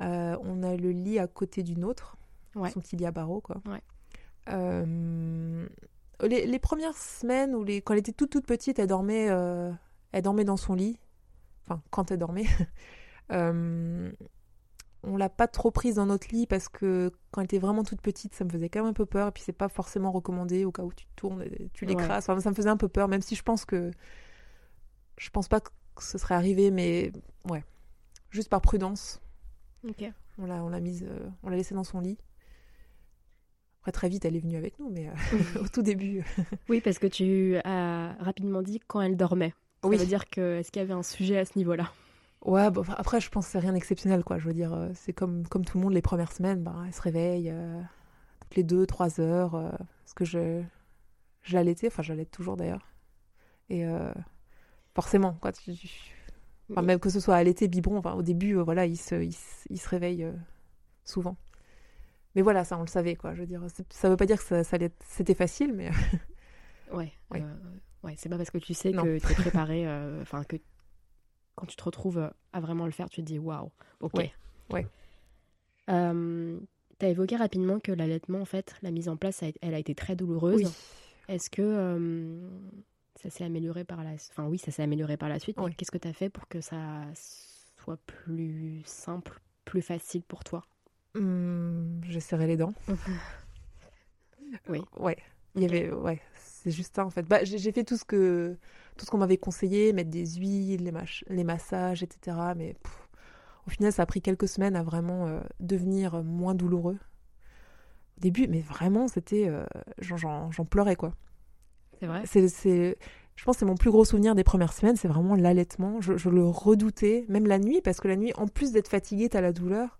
Euh, on a le lit à côté du nôtre, Ouais. son petit lit à barreaux, quoi. Ouais. Les, les premières semaines, où les, quand elle était toute toute petite, elle dormait, elle dormait dans son lit. Enfin, quand elle dormait. Euh, on l'a pas trop prise dans notre lit parce que quand elle était vraiment toute petite, ça me faisait quand même un peu peur. Et puis c'est pas forcément recommandé au cas où tu te tournes, et tu Ouais. l'écrases. Enfin, ça me faisait un peu peur, même si je pense que je pense pas que ce serait arrivé, mais ouais, juste par prudence, Ok. on l'a on l'a mise, euh, on l'a laissée dans son lit. Après très vite, elle est venue avec nous, mais euh, au tout début, Oui, parce que tu as rapidement dit quand elle dormait. Ça oui. veut dire que est-ce qu'il y avait un sujet à ce niveau-là? Ouais, bon, après, je pense que c'est rien d'exceptionnel, quoi. Je veux dire, euh, c'est comme, comme tout le monde, les premières semaines, bah, elle se réveille euh, toutes les deux, trois heures. euh, parce que je, l'allaitais, enfin, j'allaite toujours d'ailleurs. Et euh, forcément, quoi. tu- tu- enfin, Mais- même que ce soit allaité, biberon, enfin, au début, voilà, il se, il, il se réveille souvent. Mais voilà, ça, on le savait, quoi. Je veux dire, ça veut pas dire que ça, ça c'était facile, mais Ouais. Ouais. Ouais, c'est pas parce que tu sais Non. que tu es préparé, euh, enfin que quand tu te retrouves à vraiment le faire, tu te dis waouh, ok. Ouais, ouais. Euh, T'as évoqué rapidement que l'allaitement, en fait, la mise en place, elle a été très douloureuse. oui. Est-ce que euh, ça s'est amélioré par la Enfin, oui, ça s'est amélioré par la suite. Ouais. Qu'est-ce que tu as fait pour que ça soit plus simple, plus facile pour toi? Hum, j'ai serré les dents. Oui. Ouais. Il y avait, ouais, c'est juste ça en fait. Bah, j'ai fait tout ce que, tout ce qu'on m'avait conseillé, mettre des huiles, les, les massages, etc. Mais pff, au final, ça a pris quelques semaines à vraiment euh, devenir moins douloureux. Au début, mais vraiment, c'était, euh, j'en- pleurais quoi. C'est vrai C'est, je pense que c'est mon plus gros souvenir des premières semaines, c'est vraiment l'allaitement. Je, je le redoutais, même la nuit, parce que la nuit, en plus d'être fatiguée, t'as la douleur.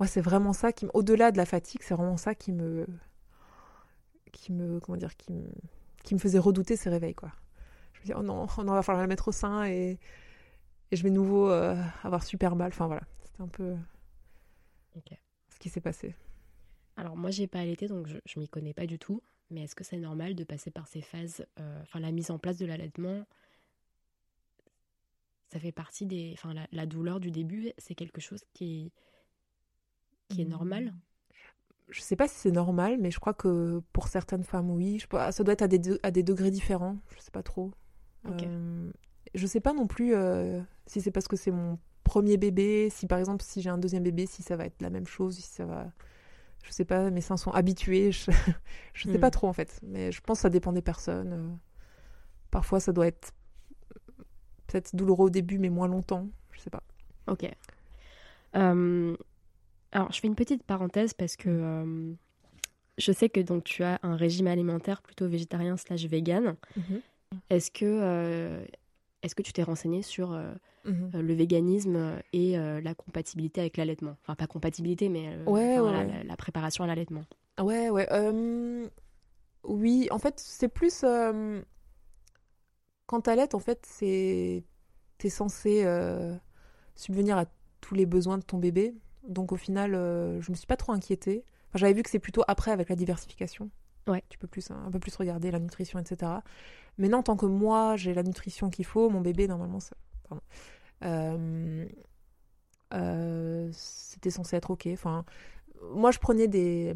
Moi, c'est vraiment ça qui, au-delà de la fatigue, c'est vraiment ça qui me, qui me, comment dire, qui me, qui me faisait redouter ces réveils, quoi. Je me dis, oh non, oh non, va falloir la mettre au sein et, et je vais nouveau euh, avoir super mal. Enfin voilà, c'était un peu Ok. ce qui s'est passé. Alors moi j'ai pas allaité donc je, je m'y connais pas du tout. Mais est-ce que c'est normal de passer par ces phases, euh, enfin la mise en place de l'allaitement, ça fait partie des, enfin la, la douleur du début, c'est quelque chose qui qui est normal? Je sais pas si c'est normal, mais je crois que pour certaines femmes, oui. Je ça doit être à des, de- à des degrés différents. Je sais pas trop. Ok. Euh, je sais pas non plus euh, si c'est parce que c'est mon premier bébé, si par exemple si j'ai un deuxième bébé, si ça va être la même chose, si ça va. Je sais pas, mes seins sont habitués. Je, je sais Hmm. pas trop en fait, mais je pense que ça dépend des personnes. euh. Parfois, ça doit être peut-être douloureux au début, mais moins longtemps. Je sais pas. Ok. Euh, alors je fais une petite parenthèse parce que euh, je sais que donc tu as un régime alimentaire plutôt végétarien slash vegan. Est-ce que euh, est-ce que tu t'es renseigné sur euh, Mhm. euh, le véganisme et la compatibilité avec l'allaitement? Enfin, pas compatibilité, mais Ouais, enfin, ouais, la, préparation à l'allaitement. Ouais, ouais. oui, en fait, c'est plus. quand t'allaites, en fait, c'est. T'es censé subvenir à tous les besoins de ton bébé. Donc, au final, euh, je me suis pas trop inquiétée. Enfin, J'avais vu que c'est plutôt après, avec la diversification. Ouais. Tu peux plus, un peu plus regarder la nutrition, etc. Mais non, tant que moi, j'ai la nutrition qu'il faut, mon bébé, normalement. Euh, euh, c'était censé être OK. Enfin, moi, je prenais des.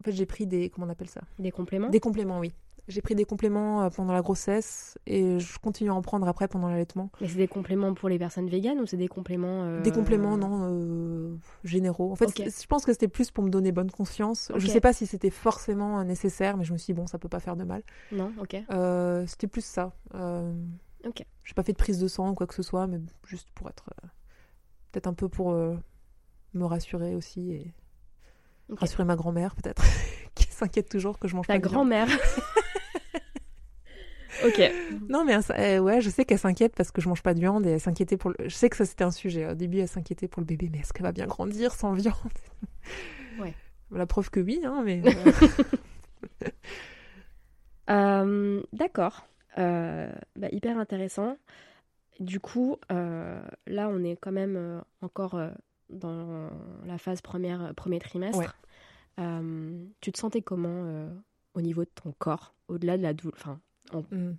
En fait, j'ai pris des. Comment on appelle ça? Des compléments? Des compléments, oui. J'ai pris des compléments euh, pendant la grossesse et je continue à en prendre après pendant l'allaitement. Mais c'est des compléments pour les personnes véganes ou c'est des compléments euh, Des compléments, non, euh, généraux. En fait, je pense que c'était plus pour me donner bonne conscience. Je Ok. sais pas si c'était forcément nécessaire, mais je me suis dit, bon, ça peut pas faire de mal. Non, ok. Euh, c'était plus ça. Ok. J'ai pas fait de prise de sang ou quoi que ce soit, mais juste pour être. Peut-être un peu pour me rassurer aussi et rassurer ma grand-mère, peut-être, qui s'inquiète toujours que je mange Ta pas viande. grand-mère. ok. Non, mais euh, ouais, je sais qu'elle s'inquiète parce que je mange pas de viande et elle s'inquiétait pour le... Je sais que ça c'était un sujet. Au début, elle s'inquiétait pour le bébé, mais est-ce qu'elle va bien grandir sans viande? Ouais. La preuve que oui, hein, mais. euh, D'accord. Euh, bah, hyper intéressant. Du coup, là, on est quand même encore dans la phase première, premier trimestre. Ouais. Tu te sentais comment au niveau de ton corps, au-delà de la douleur Enfin, mm.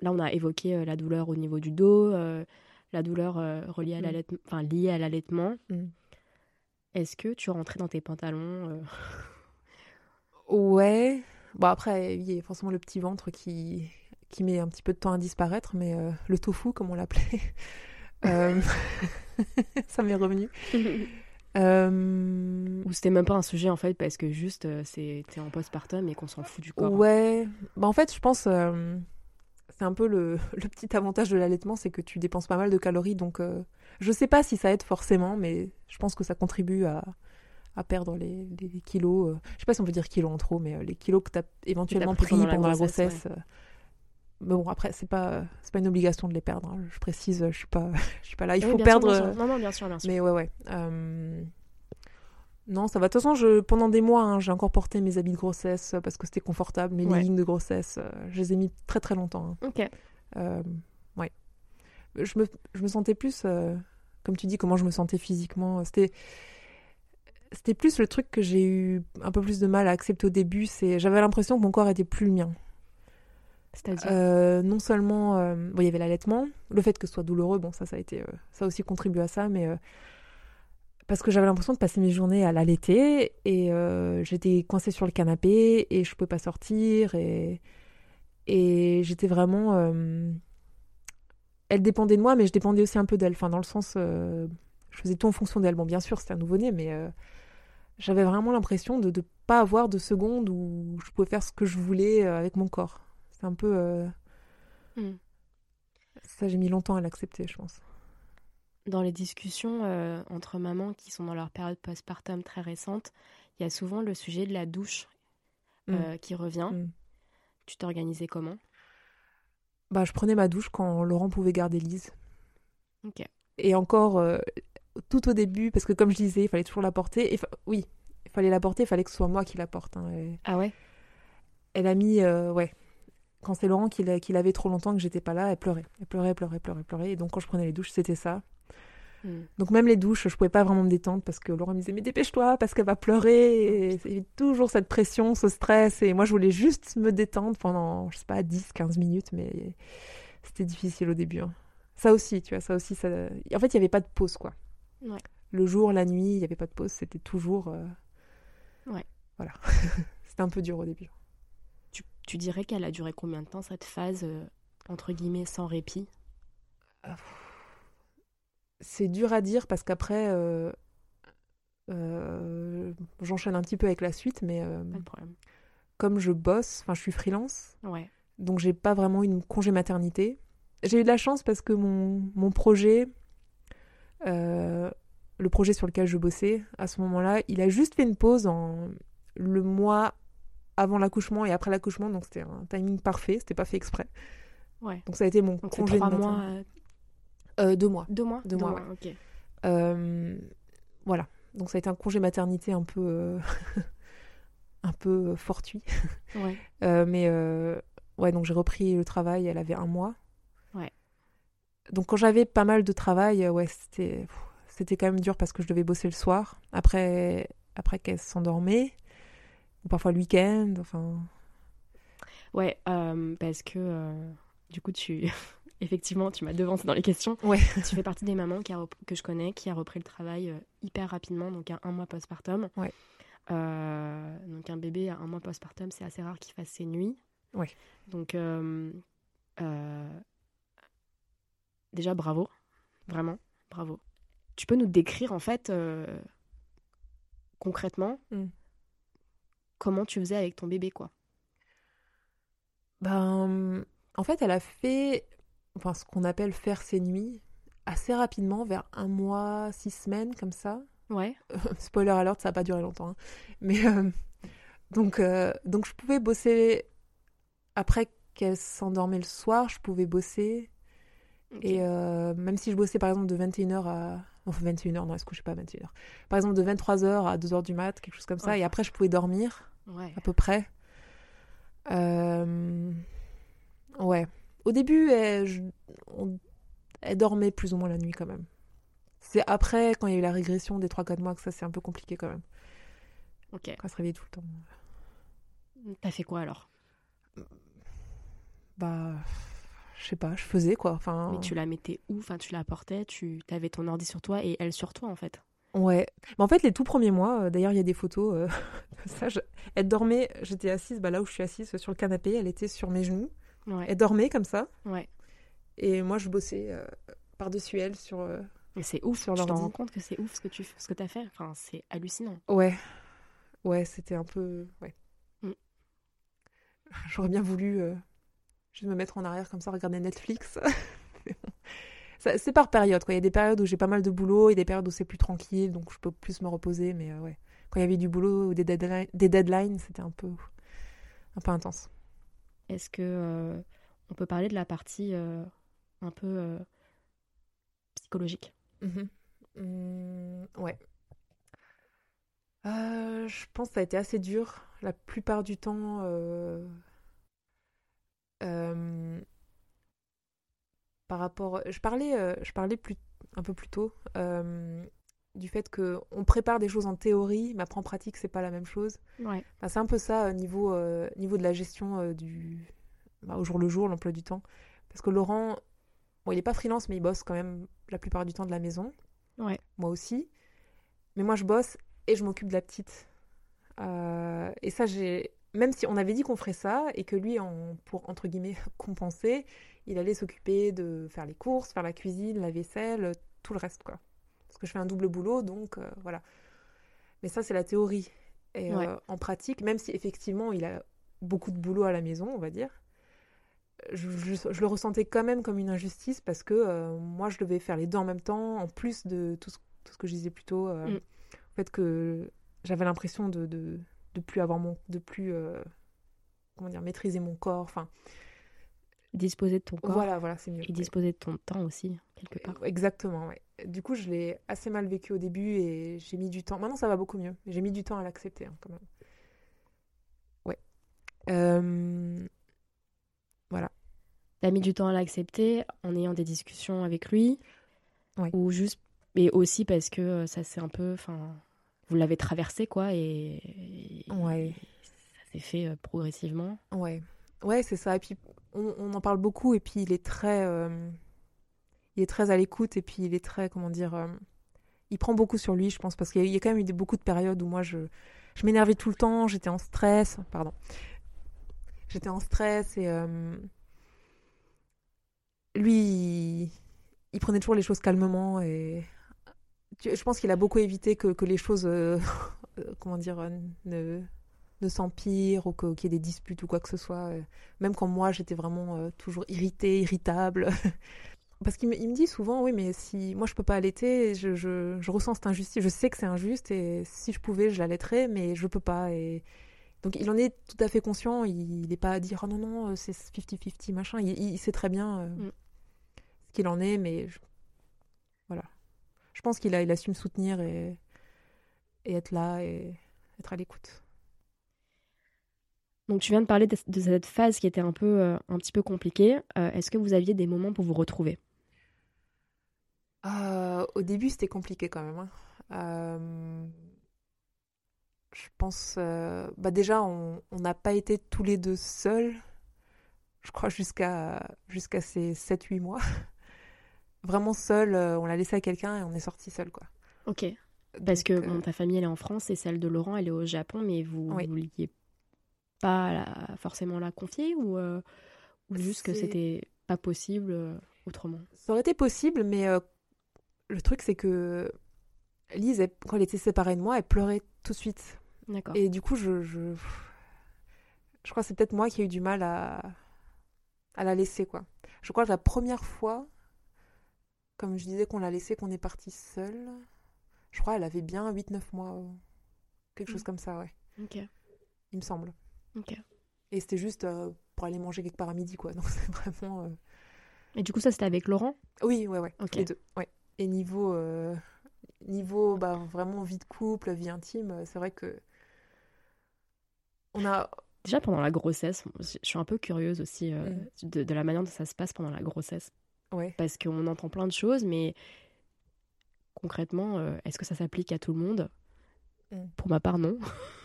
là, on a évoqué euh, la douleur au niveau du dos, euh, la douleur euh, reliée à Mm. l'allaitement, enfin liée à l'allaitement. Mm. Est-ce que tu rentrais dans tes pantalons Ouais. Bon, après, il y a forcément le petit ventre qui, qui met un petit peu de temps à disparaître, mais le tofu, comme on l'appelait, ça m'est revenu. Euh, Ou c'était même pas un sujet en fait parce que juste euh, c'est t'es en postpartum et qu'on s'en fout du corps. Ouais. Bah, en fait, je pense. euh, c'est un peu le, le petit avantage de l'allaitement, c'est que tu dépenses pas mal de calories. Donc, euh, je sais pas si ça aide forcément, mais je pense que ça contribue à, à perdre les, les kilos. euh, je sais pas si on peut dire kilos en trop, mais euh, les kilos que tu as éventuellement pris pris pendant pendant, la la grossesse, grossesse. Euh, mais bon, après, c'est pas, c'est pas une obligation de les perdre. hein. Je précise, je suis pas, je suis pas là. Il Oui, faut perdre. bien sûr. euh, Non, non, bien sûr, bien sûr. mais ouais, ouais. Euh, Non, ça va. De toute façon, je... pendant des mois, hein, j'ai encore porté mes habits de grossesse euh, parce que c'était confortable. Mes Ouais. leggings de grossesse, euh, je les ai mis très très longtemps. hein. Ok. Euh, ouais. Je me, je me sentais plus, euh, comme tu dis, comment je me sentais physiquement. C'était, c'était plus le truc que j'ai eu un peu plus de mal à accepter au début. C'est, j'avais l'impression que mon corps était plus le mien. Euh, non seulement, euh, bon, il y avait l'allaitement, le fait que ce soit douloureux, bon, ça, a été, euh, ça aussi contribué à ça, mais parce que j'avais l'impression de passer mes journées à l'allaiter et j'étais coincée sur le canapé et je pouvais pas sortir et j'étais vraiment, elle dépendait de moi, mais je dépendais aussi un peu d'elle, enfin dans le sens, je faisais tout en fonction d'elle. Bon, bien sûr, c'était un nouveau-né, mais j'avais vraiment l'impression de ne pas avoir de seconde où je pouvais faire ce que je voulais avec mon corps. C'est un peu. euh, Hmm. Ça, j'ai mis longtemps à l'accepter, je pense. Dans les discussions euh, entre mamans qui sont dans leur période postpartum très récente, il y a souvent le sujet de la douche euh, qui revient. Mm. Tu t'organisais comment? Bah, je prenais ma douche quand Laurent pouvait garder Lise. Ok. Et encore, euh, tout au début, parce que comme je disais, il fallait toujours la porter. Et fa- oui, il fallait la porter, il fallait que ce soit moi qui la porte. hein, et Ah ouais? Elle a mis, ouais. Quand c'est Laurent qui l'a- qui l'avait trop longtemps que j'étais pas là, elle pleurait. Elle pleurait, pleurait, pleurait, pleurait. Et donc quand je prenais les douches, c'était ça. Hmm. Donc même les douches, je pouvais pas vraiment me détendre parce que Laurent me disait mais dépêche-toi parce qu'elle va pleurer. Et toujours cette pression, ce stress. Et moi je voulais juste me détendre pendant, je sais pas, 10, 15 minutes, mais c'était difficile au début. hein. Ça aussi, tu vois, ça aussi, ça... En fait, il y avait pas de pause, quoi. Ouais. Le jour, la nuit, il y avait pas de pause. C'était toujours... euh, Ouais. Voilà. c'était un peu dur au début. Tu, dirais qu'elle a duré combien de temps cette phase euh, entre guillemets sans répit? C'est dur à dire parce qu'après, euh, euh, j'enchaîne un petit peu avec la suite, mais Pas de problème. comme je bosse, enfin je suis freelance, Ouais. donc j'ai pas vraiment eu une congé maternité. J'ai eu de la chance parce que mon, mon projet, le projet sur lequel je bossais à ce moment-là, il a juste fait une pause en le mois avant l'accouchement et après l'accouchement, donc c'était un timing parfait, c'était pas fait exprès. Ouais. Donc ça a été mon Donc congé de mois, euh, Euh, deux mois. deux mois, Deux mois, ouais. Ok. Euh, voilà. Donc ça a été un congé maternité un peu, euh, un peu fortuit. Ouais. Mais ouais, donc j'ai repris le travail. Elle avait un mois. Ouais. Donc quand j'avais pas mal de travail, ouais, c'était, c'était quand même dur parce que je devais bosser le soir après, après qu'elle s'endormait, ou parfois le week-end. Enfin, Ouais, euh, parce que euh, du coup, tu. Effectivement, tu m'as devancé dans les questions. ouais. tu fais partie des mamans qui a rep- que je connais qui a repris le travail euh, hyper rapidement, donc à un mois postpartum. Ouais. Donc un bébé à un mois postpartum, c'est assez rare qu'il fasse ses nuits. Ouais. Donc déjà bravo, vraiment bravo. Tu peux nous décrire en fait concrètement Mm. Comment tu faisais avec ton bébé quoi. Ben, en fait, elle a fait enfin, ce qu'on appelle faire ses nuits assez rapidement, vers un mois, six semaines, comme ça. Ouais. Spoiler alert, ça n'a pas duré longtemps. hein. Mais euh, donc, euh, donc, je pouvais bosser après qu'elle s'endormait le soir, je pouvais bosser. Et euh, même si je bossais par exemple de 21h à. Enfin, 21h, non, est-ce que je sais pas 21h Par exemple, de 23h à 2h du mat, quelque chose comme ça. Ouais. Et après, je pouvais dormir, Ouais. à peu près. Euh, Ouais. Au début, elle... je- on- elle dormait plus ou moins la nuit quand même. C'est après, quand il y a eu la régression des 3-4 mois, que ça c'est un peu compliqué quand même. Ok. Quand elle se réveillait tout le temps. T'as fait quoi alors? Bah. Je sais pas, je faisais quoi. Enfin. Mais tu la mettais où? Enfin, tu la portais, tu avais ton ordi sur toi et elle sur toi en fait. Ouais. Mais en fait, les tout premiers mois, euh, d'ailleurs, il y a des photos. euh, ça, je- Elle dormait, j'étais assise, bah, là où je suis assise, sur le canapé, elle était sur mes genoux. Ouais. Elle dormait comme ça. Ouais. Et moi, je bossais euh, par-dessus elle sur. c'est ouf, Sur tu t'en l'ordi. rends compte que c'est ouf ce que tu ce que as fait Enfin, c'est hallucinant. Ouais. Ouais, c'était un peu. Ouais. Mm. J'aurais bien voulu juste me mettre en arrière comme ça, regarder Netflix. C'est par période, quoi. Il y a des périodes où j'ai pas mal de boulot et des périodes où c'est plus tranquille, donc je peux plus me reposer. Mais euh, ouais. Quand il y avait du boulot ou des deadlines, des deadlines c'était un peu, un peu intense. Est-ce que euh, on peut parler de la partie euh, un peu psychologique? Mhm. Hum, ouais. Je pense que ça a été assez dur. La plupart du temps, euh, euh, par rapport. Je parlais, euh, je parlais plus, un peu plus tôt euh, du fait que on prépare des choses en théorie, mais après en pratique, c'est pas la même chose. Ouais. Enfin, c'est un peu ça au niveau, euh, niveau de la gestion euh, du, bah, au jour le jour, l'emploi du temps. Parce que Laurent, bon, il est pas freelance, mais il bosse quand même la plupart du temps de la maison. Ouais. Moi aussi. Mais moi, je bosse et je m'occupe de la petite. Et ça, j'ai. Même si on avait dit qu'on ferait ça et que lui, en, pour entre guillemets compenser, il allait s'occuper de faire les courses, faire la cuisine, la vaisselle, tout le reste, quoi. Parce que je fais un double boulot, donc euh, voilà. Mais ça, c'est la théorie. Et Ouais. euh, en pratique, même si effectivement il a beaucoup de boulot à la maison, on va dire, je, je- je le ressentais quand même comme une injustice parce que euh, moi, je devais faire les deux en même temps, en plus de tout ce, tout ce que je disais plus tôt. Mm. En fait, que j'avais l'impression de, de, de plus avoir mon. de plus. comment dire, maîtriser mon corps. Enfin, Disposer de ton corps voilà, voilà, c'est mieux. et disposer de ton temps aussi quelque part. Exactement, ouais. Du coup, je l'ai assez mal vécu au début et j'ai mis du temps. Maintenant, ça va beaucoup mieux. J'ai mis du temps à l'accepter, hein, quand même. Ouais. Euh, Voilà. T'as mis du temps à l'accepter en ayant des discussions avec lui? Ouais. ou juste mais aussi parce que euh, ça c'est un peu enfin vous l'avez traversé quoi et, et- Ouais. ça s'est fait euh, progressivement? Ouais, ouais, c'est ça. Et puis on, en parle beaucoup. Et puis il est très, euh, il est très à l'écoute. Et puis il est très, comment dire, euh, il prend beaucoup sur lui, je pense, parce qu'il y a, quand même eu beaucoup de périodes où moi je, je m'énervais tout le temps. J'étais en stress. Pardon. J'étais en stress et euh, lui, il, prenait toujours les choses calmement et je pense qu'il a beaucoup évité que, que les choses, comment dire, ne ne s'empirent ou qu'il y ait des disputes ou quoi que ce soit. euh, Même quand moi, j'étais vraiment euh, toujours irritée, irritable. Parce qu'il me, dit souvent, oui, mais si moi, je peux pas allaiter, je, je, je ressens cette injustice. Je sais que c'est injuste et si je pouvais, je l'allaiterais, mais je peux pas. Et... Donc, il en est tout à fait conscient. Il n'est pas à dire, oh non, non, euh, c'est 50-50, machin. Il, il sait très bien euh, Mm. ce qu'il en est, mais je- voilà. Je pense qu'il a, il a su me soutenir et, et être là et être à l'écoute. Donc tu viens de parler de, de cette phase qui était un peu euh, un petit peu compliquée. Euh, Est-ce que vous aviez des moments pour vous retrouver? Euh, au début, c'était compliqué quand même. hein. Je pense. bah déjà, on n'a pas été tous les deux seuls, je crois, jusqu'à jusqu'à ces 7-8 mois. Vraiment seuls, on l'a laissé à quelqu'un et on est sorti seul, quoi. Ok. Parce que bon, ta famille elle est en France et celle de Laurent elle est au Japon, mais vous Oui. vouliez pas la- forcément la confier ou, euh, ou juste que c'était pas possible euh, autrement? Ça aurait été possible, mais euh, le truc, c'est que Lise, elle- quand elle était séparée de moi, elle pleurait tout de suite. D'accord. Et du coup, je, je, je crois que c'est peut-être moi qui ai eu du mal à, à la laisser, quoi. Je crois que la première fois, comme je disais qu'on l'a laissée, qu'on est parti seul, je crois qu'elle avait bien 8-9 mois. Quelque chose Mm. comme ça, ouais. Ok. Il me semble. Et c'était juste, euh, pour aller manger quelque part à midi, quoi. Donc c'est vraiment. euh, Et du coup, ça, c'était avec Laurent? Oui, ouais, ouais. Les deux, ouais. Et niveau, euh, niveau bah, vraiment vie de couple, vie intime, c'est vrai que. On a. Déjà, pendant la grossesse, je suis un peu curieuse aussi Mm. de, de la manière dont ça se passe pendant la grossesse. Ouais. Parce qu'on entend plein de choses, mais concrètement, est-ce que ça s'applique à tout le monde? Mm. Pour ma part, non.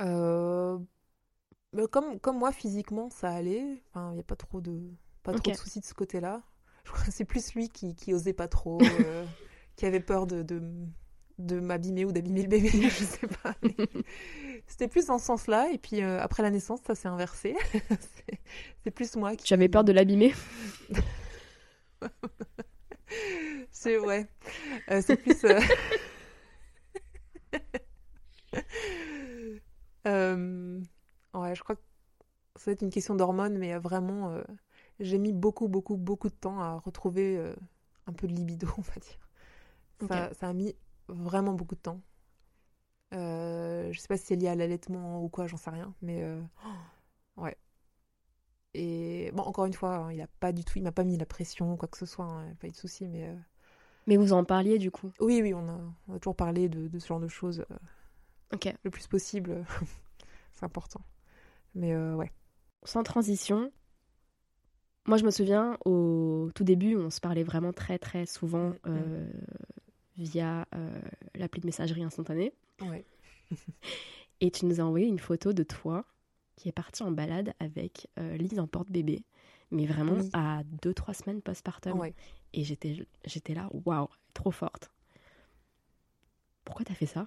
Euh, mais comme, comme moi, physiquement, ça allait. Enfin, il n'y a pas trop de, pas trop de soucis de ce côté-là. Je crois que c'est plus lui qui, qui osait pas trop, euh, qui avait peur de, de, de m'abîmer ou d'abîmer le bébé, je sais pas. C'était plus dans ce sens-là. Et puis euh, après la naissance, ça s'est inversé. C'est- plus moi qui. J'avais peur de l'abîmer. C'est ouais. C'est plus. Euh, Ouais, je crois que ça va être une question d'hormones, mais euh, vraiment, euh, j'ai mis beaucoup, beaucoup, beaucoup de temps à retrouver euh, un peu de libido, on va dire. Ça, ça a mis vraiment beaucoup de temps. Je sais pas si c'est lié à l'allaitement ou quoi, j'en sais rien, mais ouais. Et bon, encore une fois, hein, il a pas du tout, il m'a pas mis la pression, quoi que ce soit, hein, pas eu de souci, mais Mais vous en parliez du coup? oui, oui, on a, on a toujours parlé de, de ce genre de choses Ok. le plus possible. c'est important. Mais euh, ouais. Sans transition, moi je me souviens au tout début, on se parlait vraiment très très souvent euh, via euh, l'appli de messagerie instantanée. Ouais. Et tu nous as envoyé une photo de toi qui est partie en balade avec euh, Lise en porte-bébé, mais vraiment Oui. à 2-3 semaines postpartum. Ouais. Et j'étais, j'étais là, waouh, trop forte. Pourquoi t'as fait ça?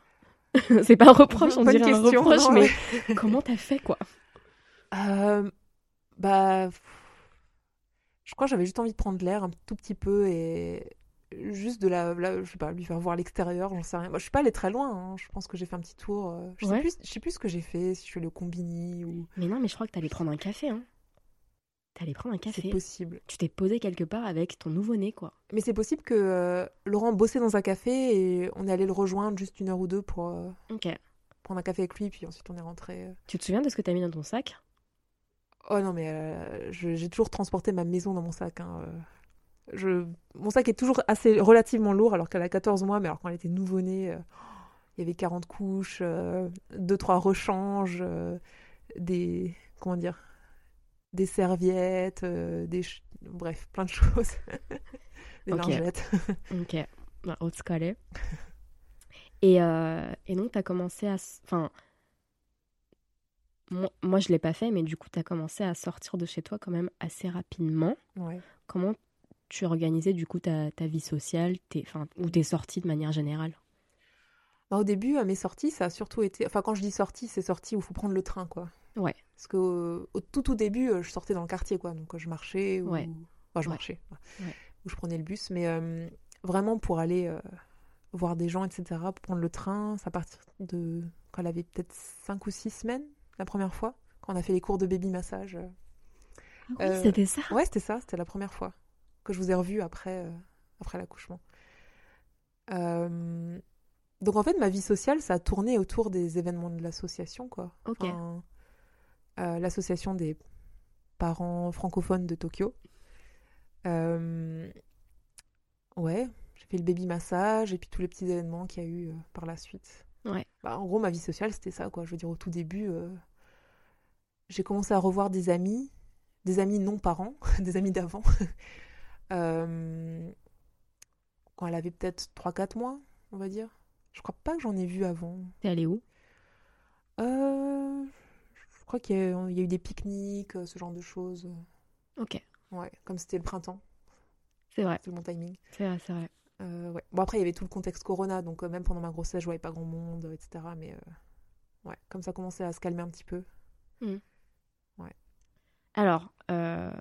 C'est pas un reproche, on dirait un question, reproche, non, mais ouais. comment t'as fait quoi? Euh, bah, je crois que j'avais juste envie de prendre l'air un tout petit peu et juste de la, la- je sais pas, lui faire voir l'extérieur, j'en sais rien. Moi, je suis pas allée très loin. hein. Je pense que j'ai fait un petit tour. euh, Je sais Ouais. plus, je sais plus ce que j'ai fait. Si je suis allée au Combini ou. Mais non, mais je crois que t'allais prendre un café, hein. T'allais prendre un C'est café. possible. Tu t'es posé quelque part avec ton nouveau-né, quoi. Mais c'est possible que euh, Laurent bossait dans un café et on est allé le rejoindre juste une heure ou deux pour euh, prendre un café avec lui, puis ensuite on est rentré. euh. Tu te souviens de ce que t'as mis dans ton sac? Oh non, mais euh, j'ai toujours transporté ma maison dans mon sac. hein. Je... Mon sac est toujours assez relativement lourd alors qu'elle a 14 mois, mais alors quand elle était nouveau-née, il y avait 40 couches, 2-3 rechanges, des. Comment dire Des serviettes, euh, des. Bref, plein de choses. des lingettes. Ok. Bah, haute scalée. Et, euh, et donc, t'as commencé à... Enfin... Moi, moi, je l'ai pas fait, mais du coup, t'as commencé à sortir de chez toi quand même assez rapidement. Ouais. Comment tu organisais du coup ta, ta vie sociale tes, ou tes sorties de manière générale? Bah, au début, à mes sorties, ça a surtout été. Enfin, quand je dis sortie, c'est sortie où il faut prendre le train, quoi. Ouais. Parce que euh, au tout, tout début, euh, je sortais dans le quartier, quoi. Donc, je marchais ou. Ouais. Enfin, je Ouais. marchais. Ouais. Ou je prenais le bus. Mais euh, vraiment, pour aller euh, voir des gens, etc., pour prendre le train, ça à partir de. Quand elle avait peut-être 5 ou 6 semaines, la première fois, quand on a fait les cours de baby massage. euh. Oui, Euh, c'était ça? Ouais, c'était ça, c'était la première fois que je vous ai revu après, après l'accouchement. Euh, Donc en fait, ma vie sociale, ça a tourné autour des événements de l'association, quoi. Ok. Enfin, l'association des parents francophones de Tokyo. Euh, Ouais, j'ai fait le baby massage et puis tous les petits événements qu'il y a eu euh, par la suite. Ouais. Bah, en gros, ma vie sociale, c'était ça, quoi. Je veux dire, au tout début, euh, j'ai commencé à revoir des amis, des amis non parents, des amis d'avant. Euh, quand elle avait peut-être 3-4 mois, on va dire. Je crois pas que j'en ai vu avant. T'es allé où? Euh, crois qu'il y, a il y a eu des pique-niques, euh, ce genre de choses. Ok, Ouais, comme c'était le printemps, c'est vrai, c'est le bon timing. c'est vrai, c'est vrai. Euh, ouais. Bon, après, il y avait tout le contexte Corona, donc euh, même pendant ma grossesse, je voyais pas grand monde, etc. Mais euh, ouais, comme ça commençait à se calmer un petit peu. Alors, euh,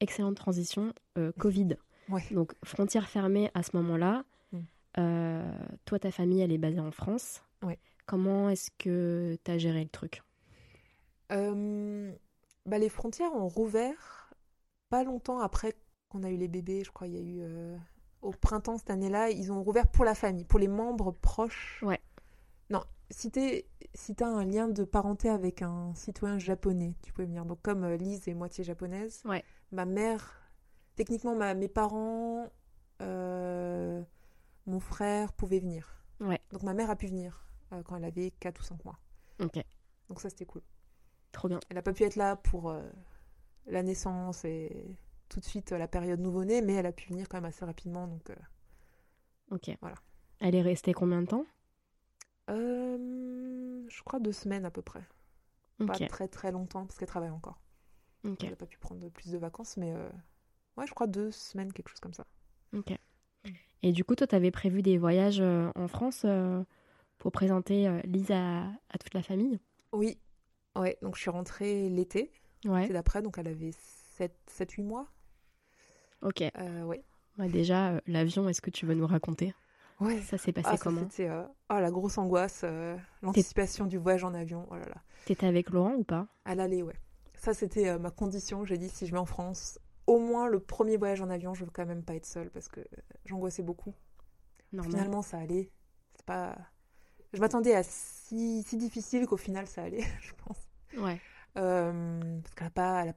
excellente transition, Covid. Ouais. Donc, frontières fermées à ce moment-là. Mm. Euh, toi, ta famille, elle est basée en France. Ouais. Comment est-ce que tu as géré le truc? Euh, bah, les frontières ont rouvert pas longtemps après qu'on a eu les bébés. Je crois il y a eu euh, au printemps cette année-là, ils ont rouvert pour la famille, pour les membres proches. Ouais. Non, si t'es si tu as un lien de parenté avec un citoyen japonais, tu peux venir. Donc, comme euh, Lise est moitié japonaise, Ouais. ma mère, techniquement, ma, mes parents, euh, mon frère pouvaient venir. Ouais. Donc, ma mère a pu venir euh, quand elle avait 4 ou 5 mois. Donc, ça, c'était cool. Trop bien. Elle n'a pas pu être là pour euh, la naissance et tout de suite euh, la période nouveau-né, mais elle a pu venir quand même assez rapidement. Donc, euh, Ok. Voilà. Elle est restée combien de temps? Euh, je crois deux semaines à peu près. Pas très très longtemps parce qu'elle travaille encore. Elle n'a pas pu prendre plus de vacances, mais ouais, je crois deux semaines, quelque chose comme ça. Ok. Et du coup, toi, t'avais prévu des voyages en France pour présenter Lise à, à toute la famille? Oui, ouais, donc je suis rentrée l'été, Ouais. c'est d'après, donc elle avait 7-8 mois. Ok. Euh, ouais. Ouais, déjà, euh, l'avion, est-ce que tu veux nous raconter? Ouais. Ça s'est passé Ah, ça, comment? c'était euh, ah, la grosse angoisse, euh, l'anticipation du voyage en avion. Oh là là. T'étais avec Laurent ou pas? À l'aller, ouais. Ça, c'était ma condition. J'ai dit, si je vais en France, au moins le premier voyage en avion, je veux quand même pas être seule parce que j'angoissais beaucoup. Normal. Finalement, ça allait. C'est pas... Je m'attendais à si, si difficile qu'au final, ça allait, je pense. Ouais. Euh, parce qu'elle a pas, elle a,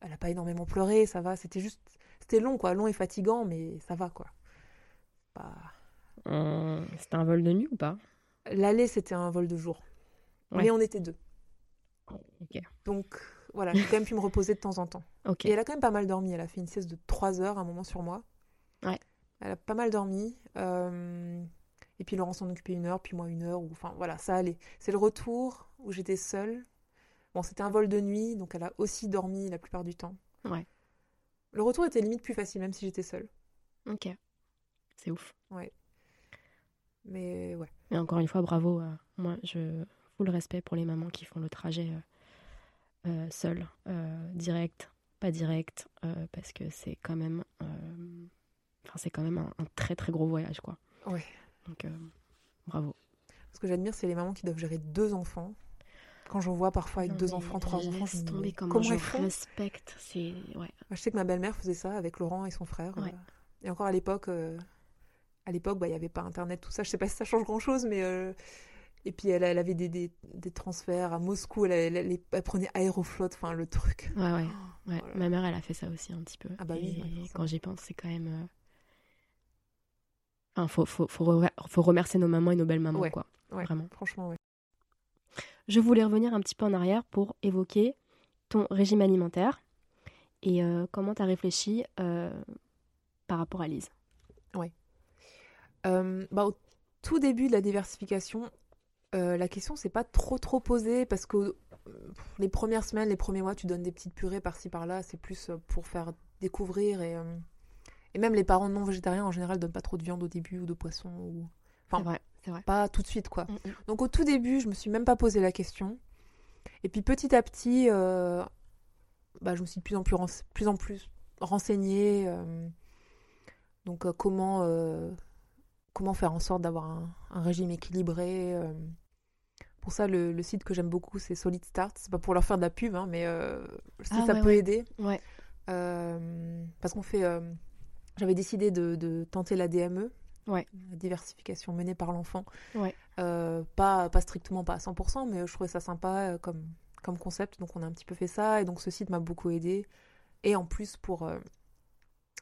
elle a pas énormément pleuré, ça va. C'était juste, c'était long, quoi, long et fatigant, mais ça va, quoi. Euh, C'était un vol de nuit ou pas? L'aller, c'était un vol de jour, Ouais. mais on était deux. Ok. Donc voilà, j'ai quand même pu me reposer de temps en temps. Et elle a quand même pas mal dormi. Elle a fait une sieste de 3 heures un moment sur moi. Ouais. Elle a pas mal dormi. euh, Et puis Laurent s'en occupait une heure, puis moi une heure. Ou... Enfin voilà, ça allait. C'est le retour où j'étais seule. Bon, c'était un vol de nuit, donc elle a aussi dormi la plupart du temps. Ouais. Le retour était limite plus facile, même si j'étais seule. Ok. C'est ouf. Mais ouais. Et encore une fois, bravo. euh, moi, je full respect pour les mamans qui font le trajet euh, euh, seules, euh, direct, pas direct, euh, parce que c'est quand même, euh, enfin, c'est quand même un, un très très gros voyage, quoi. Ouais. Donc, bravo. Ce que j'admire, c'est les mamans qui doivent gérer deux enfants. Quand j'en vois parfois avec Non, deux enfants, trois enfants, je me tomber comment, comment je respecte. C'est ouais. Je sais que ma belle-mère faisait ça avec Laurent et son frère. Ouais. euh, Et encore à l'époque, euh, à l'époque, bah, il n'y avait pas Internet, tout ça. Je sais pas si ça change grand-chose, mais euh, et puis elle, elle avait des, des, des transferts à Moscou. Elle, elle, elle- elle prenait Aeroflot, enfin le truc. Ouais, ouais. Oh, ouais. Ma mère, elle a fait ça aussi un petit peu. Ah bah oui, Et quand j'y pense, c'est quand même. euh, Enfin, faut, faut, faut, re- faut remercier nos mamans et nos belles mamans, Ouais. quoi. Ouais, Vraiment. Franchement, ouais. Je voulais revenir un petit peu en arrière pour évoquer ton régime alimentaire et euh, comment tu as réfléchi euh, par rapport à Lise. Euh, bah, au tout début de la diversification, la question s'est pas trop trop posée parce que les premières semaines, les premiers mois, tu donnes des petites purées par-ci par-là. C'est plus pour faire découvrir et, et même les parents non végétariens en général donnent pas trop de viande au début ou de poisson ou Enfin, c'est vrai, c'est vrai. pas tout de suite quoi. Mm, mm. Donc au tout début, je me suis même pas posé la question. Et puis petit à petit, euh, bah, je me suis de plus en plus, rense- plus, en plus renseignée. euh, donc euh, comment, comment faire en sorte d'avoir un, un régime équilibré. Pour ça, le, le site que j'aime beaucoup, c'est Solid Start. C'est pas pour leur faire de la pub, hein, mais si Ah, ça ouais, peut ouais. aider. Ouais. Parce qu'on fait... J'avais décidé de, de tenter la DME. Ouais. La diversification menée par l'enfant. Ouais. Euh, pas, pas strictement pas à 100%, mais je trouvais ça sympa euh, comme, comme concept. Donc on a un petit peu fait ça. Et donc ce site m'a beaucoup aidé. Et en plus pour euh,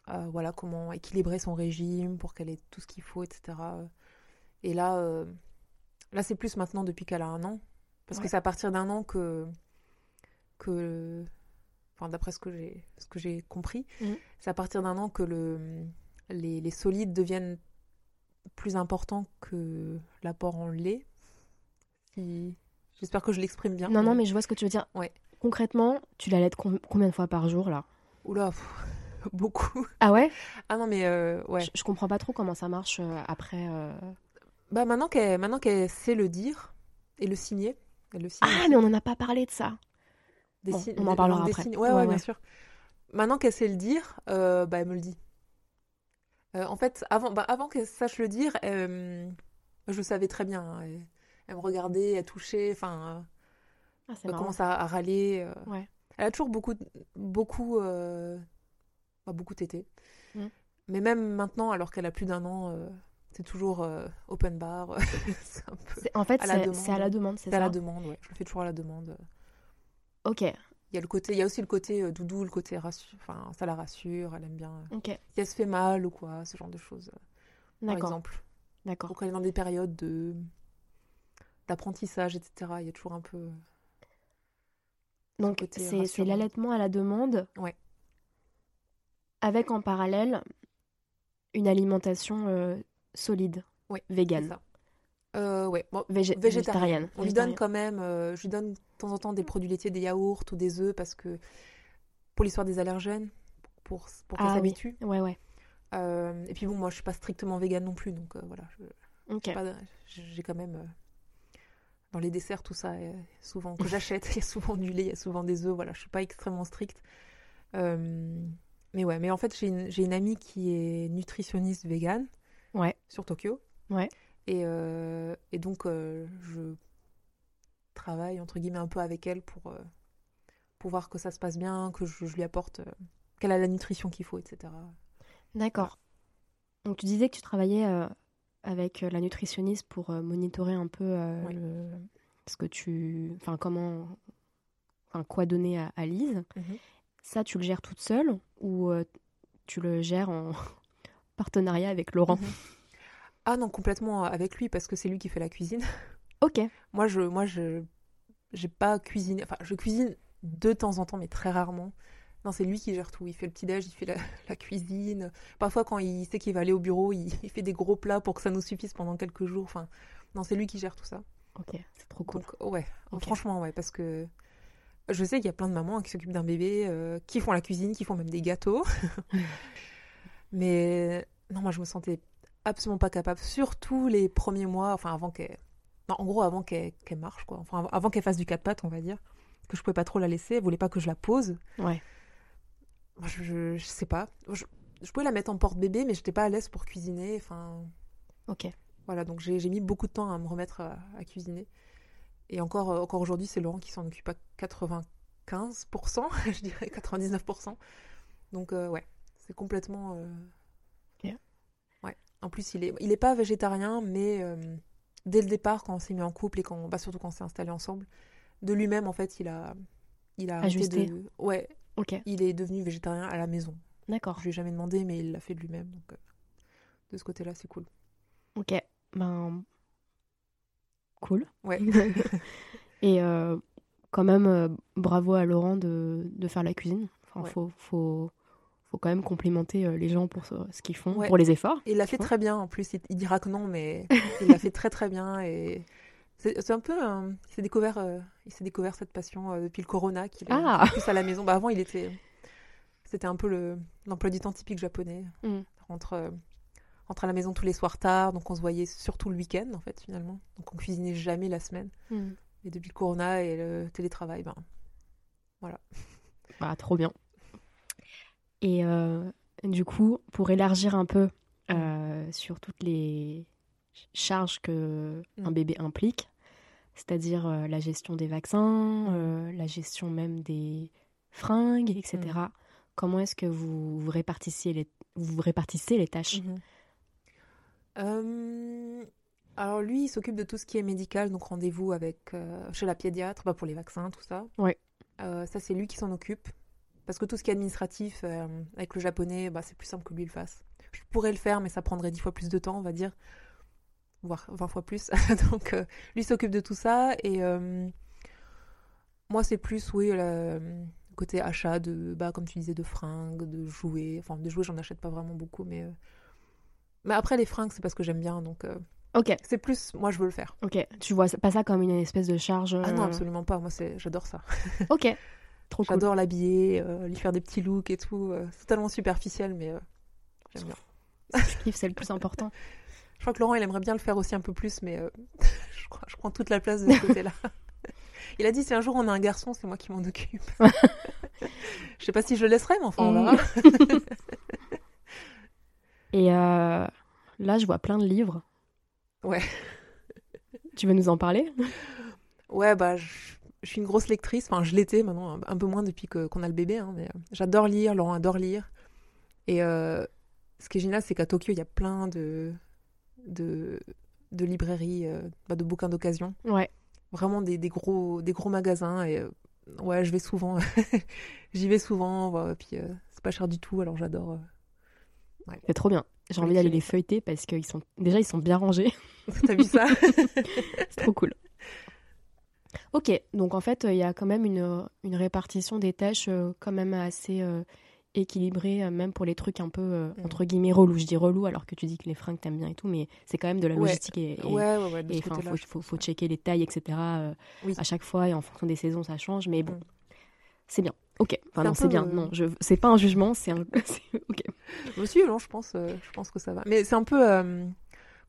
euh, voilà, comment équilibrer son régime, pour qu'elle ait tout ce qu'il faut, etc. Et là, euh, là c'est plus maintenant depuis qu'elle a un an. Parce que c'est à partir d'un an que, que enfin, d'après ce que j'ai compris, Mhm. c'est à partir d'un an que le, les, les solides deviennent plus importants que l'apport en lait. Si- J'espère que je l'exprime bien. Non, non, mais je vois ce que tu veux dire. Ouais. Concrètement, tu l'allaites com- combien de fois par jour, là? Oula, pff, beaucoup. Ah ouais? Ah non, mais euh, ouais. je, je comprends pas trop comment ça marche euh, après. euh. Bah maintenant qu'elle maintenant qu'elle sait le dire et le signer, elle le signe. Ah, mais on en a pas parlé de ça. Des bon, signes- on en parlera après. Ouais, Ouais, ouais, bien sûr. Maintenant qu'elle sait le dire, bah elle me le dit. Euh, en fait, avant, bah, avant qu'elle sache le dire, euh, je le savais très bien. hein. Elle, elle me regardait, elle touchait, enfin, Ah, elle marrant. commence à, à râler. euh. Ouais. Elle a toujours beaucoup, beaucoup, euh, bah, beaucoup tété. Mm. Mais même maintenant, alors qu'elle a plus d'un an, euh, c'est toujours euh, open bar. c'est un peu... En fait, c'est à la demande, c'est C'est à ça? la demande, ouais. Je le fais toujours à la demande. Ok, Il y a le côté, il y a aussi le côté euh, doudou, le côté rassure, enfin ça la rassure, elle aime bien. euh, ok, Si elle se fait mal ou quoi, ce genre de choses. euh, Par d'accord, exemple, d'accord. quand elle est dans des périodes de d'apprentissage, etc. Il y a toujours un peu. Donc côté c'est c'est rassurant. l'allaitement à la demande. Ouais. Avec en parallèle une alimentation euh, solide, Ouais, c'est végane, ça. Euh, ouais, bon, végé- végétarienne. végétarienne. On lui donne quand même, euh, je lui donne de temps en temps des produits laitiers, des yaourts ou des œufs parce que pour l'histoire des allergènes, pour, pour qu'elle Ah oui. s'habitue. Ouais, ouais. Euh, et puis bon, moi je suis pas strictement végane non plus, donc euh, voilà, j'ai quand même dans les desserts tout ça, souvent que j'achète, il y a souvent du lait, il y a souvent des œufs, voilà, je suis pas extrêmement stricte. Mais ouais, mais en fait j'ai une, une amie qui est nutritionniste végane Ouais. sur Tokyo. Ouais. Et, euh, et donc euh, je travaille entre guillemets un peu avec elle pour, euh, pour voir que ça se passe bien, que je, je lui apporte, qu'elle a la nutrition qu'il faut, etc. D'accord. Donc tu disais que tu travaillais avec la nutritionniste pour monitorer un peu le- ce que tu, enfin comment, enfin quoi donner à, à Lise. Mhm. Ça, tu le gères toute seule ou tu le gères en partenariat avec Laurent? Mhm. Ah non, complètement avec lui parce que c'est lui qui fait la cuisine. Ok. Moi, je, moi, je, j'ai pas cuisiné. Enfin, je cuisine de temps en temps, mais très rarement. Non, c'est lui qui gère tout. Il fait le petit déj, il fait la, la cuisine. Parfois, quand il sait qu'il va aller au bureau, il, il fait des gros plats pour que ça nous suffise pendant quelques jours. Enfin, non, c'est lui qui gère tout ça. Ok, c'est trop cool. Donc, ouais, franchement, ouais, parce que je sais qu'il y a plein de mamans qui s'occupent d'un bébé, euh, qui font la cuisine, qui font même des gâteaux. Mais non, moi, je me sentais absolument pas capable, surtout les premiers mois, enfin, avant qu'elle. En gros, avant qu'elle marche, quoi. Enfin, av- avant qu'elle fasse du quatre pattes, on va dire. Que je pouvais pas trop la laisser. Elle voulait pas que je la pose. Ouais. Je, je, je sais pas. Je, je pouvais la mettre en porte-bébé, mais j'étais pas à l'aise pour cuisiner. Enfin. Ok. Voilà, donc j'ai mis beaucoup de temps à me remettre à, à cuisiner. Et encore, euh, encore aujourd'hui, c'est Laurent qui s'en occupe à 95%, je dirais 99%. Donc euh, ouais, c'est complètement... euh. En plus, il est, il est pas végétarien, mais euh, dès le départ, quand on s'est mis en couple et quand, bah, surtout quand on s'est installé ensemble, de lui-même, en fait, il a, il a Ajusté. de... Ouais, Ok. il est devenu végétarien à la maison. D'accord. Je lui ai jamais demandé, mais il l'a fait de lui-même. Donc euh, de ce côté-là, c'est cool. Ok. Ben. Cool. Ouais. Et euh, quand même, bravo à Laurent de, de faire la cuisine. Enfin, Ouais. faut, faut, faut quand même complimenter euh, les gens pour ce, qu'ils font, Ouais. pour les efforts. Et il l'a fait très bien en plus. Il, il dira que non, mais il l'a fait très très bien. Et c'est un peu. un- il s'est découvert, euh, il s'est découvert cette passion euh, depuis le Corona, qu'il est Ah. plus à la maison. Bah, avant, il était. C'était un peu le l'emploi du temps typique japonais. Mm. Entre, euh, entre à la maison tous les soirs tard, donc on se voyait surtout le week-end en fait finalement. Donc on cuisinait jamais la semaine. Mm. Et depuis le Corona et le télétravail, ben Bah, trop bien. Et euh, du coup, pour élargir un peu euh, sur toutes les charges que un Mm. bébé implique, c'est-à-dire euh, la gestion des vaccins, euh, la gestion même des fringues, etc. Mm. Comment est-ce que vous, vous répartissiez les vous répartissez les tâches? Euh, alors lui, il s'occupe de tout ce qui est médical, donc rendez-vous avec chez la pédiatre, bah, pour les vaccins, tout ça. Ouais. Ça, c'est lui qui s'en occupe. Parce que tout ce qui est administratif, euh, avec le japonais, bah, c'est plus simple que lui le fasse. Je pourrais le faire, mais ça prendrait 10 fois plus de temps, on va dire. Voire 20 fois plus. donc euh, lui s'occupe de tout ça. Et euh, moi, c'est plus, oui, le côté achat de, bah, comme tu disais, de fringues, de jouets. Enfin, de jouets, j'en achète pas vraiment beaucoup, mais... mais après, les fringues, c'est parce que j'aime bien, donc Ok, c'est plus, moi, je veux le faire. ok. Tu vois pas ça comme une espèce de charge Ah non, absolument pas. Moi, c'est, j'adore ça. Ok, trop cool. J'adore l'habiller, euh, lui faire des petits looks et tout. euh, c'est tellement superficiel, mais euh, j'aime bien. Kiffe, c'est le plus important. Je crois que Laurent, il aimerait bien le faire aussi un peu plus, mais je, crois, je prends toute la place de ce côté-là. Il a dit si un jour on a un garçon, c'est moi qui m'en occupe. je sais pas si je le laisserai, mais enfin, on Mm. verra. Et euh, là, je vois plein de livres. Ouais. Tu veux nous en parler? Ouais, bah, je, je suis une grosse lectrice. Enfin, je l'étais maintenant, un, peu moins depuis que, qu'on a le bébé. hein, mais euh, j'adore lire, Laurent adore lire. Et euh, ce qui est génial, c'est qu'à Tokyo, il y a plein de, de, de librairies, euh, bah, de bouquins d'occasion. Ouais. Vraiment des, des gros, des gros magasins. Et euh, ouais, je vais souvent. J'y vais souvent. voilà, puis c'est pas cher du tout, alors j'adore. C'est trop bien. J'ai envie d'aller les feuilleter parce qu'ils sont déjà ils sont bien rangés. T'as vu ça? C'est trop cool. Ok, donc en fait, il y a quand même une, une répartition des tâches euh, quand même assez euh, équilibrée, euh, même pour les trucs un peu, euh, Mm. entre guillemets, relous. Je dis relou alors que tu dis que les fringues t'aimes bien et tout, mais c'est quand même de la Ouais. logistique et, et- Ouais, ouais, ouais. Et, faut, faut, ouais. checker les tailles, etc. euh, Oui. à chaque fois et en fonction des saisons, ça change. Mais bon, Mm. c'est bien. Ok, enfin non, c'est bien. euh, Non, je, c'est pas un jugement, c'est un. ok. Aussi, non, je pense, euh, je pense que ça va. Mais c'est un peu. euh,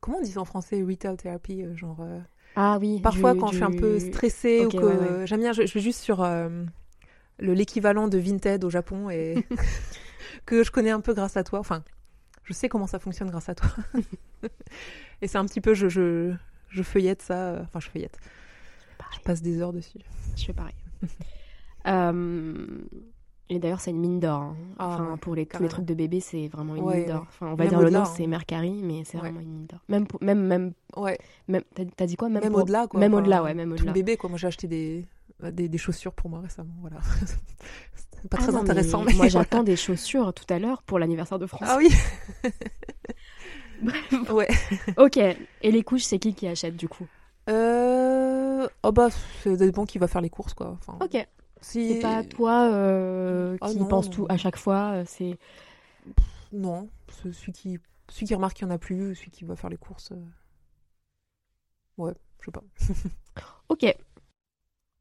comment on dit en français Retail therapy euh, Genre. Ah oui. Parfois, du- quand je suis un peu stressée ou que ouais, ouais. j'aime bien, je, je vais juste sur euh, le l'équivalent de Vinted au Japon et que je connais un peu grâce à toi. Enfin, je sais comment ça fonctionne grâce à toi. et c'est un petit peu, je, je, je feuillette ça. euh, Enfin, je feuillette. Je passe des heures dessus. Je fais pareil. Euh, Et d'ailleurs, c'est une mine d'or. hein. Ah, enfin, ouais, pour les, tous les trucs de bébé, c'est vraiment une Ouais, mine d'or. Enfin, on va Même dire le nom, hein. c'est Mercari, mais c'est vraiment une mine d'or. Même, pour- même, même, Ouais, même t'as, dit quoi? Même, même, au-delà, quoi. Même Enfin, au-delà, ouais, même Tout au-delà. bébé, quoi. Moi, j'ai acheté des, euh, des, des chaussures pour moi récemment. Voilà. c'est pas Ah très non, mais intéressant, mais. Moi, voilà. j'attends des chaussures tout à l'heure pour l'anniversaire de France. Ah oui Bref. Ouais. Ok. Et les couches, c'est qui qui achète du coup? Euh... Oh bah, ça dépend qui va faire les courses, quoi. Enfin, Ok. C'est pas toi euh, Ah qui non, pense non. tout à chaque fois. euh, C'est Non, celui qui... celui qui remarque qu'il n'y en a plus, celui qui va faire les courses. euh. Ouais, je sais pas. Ok.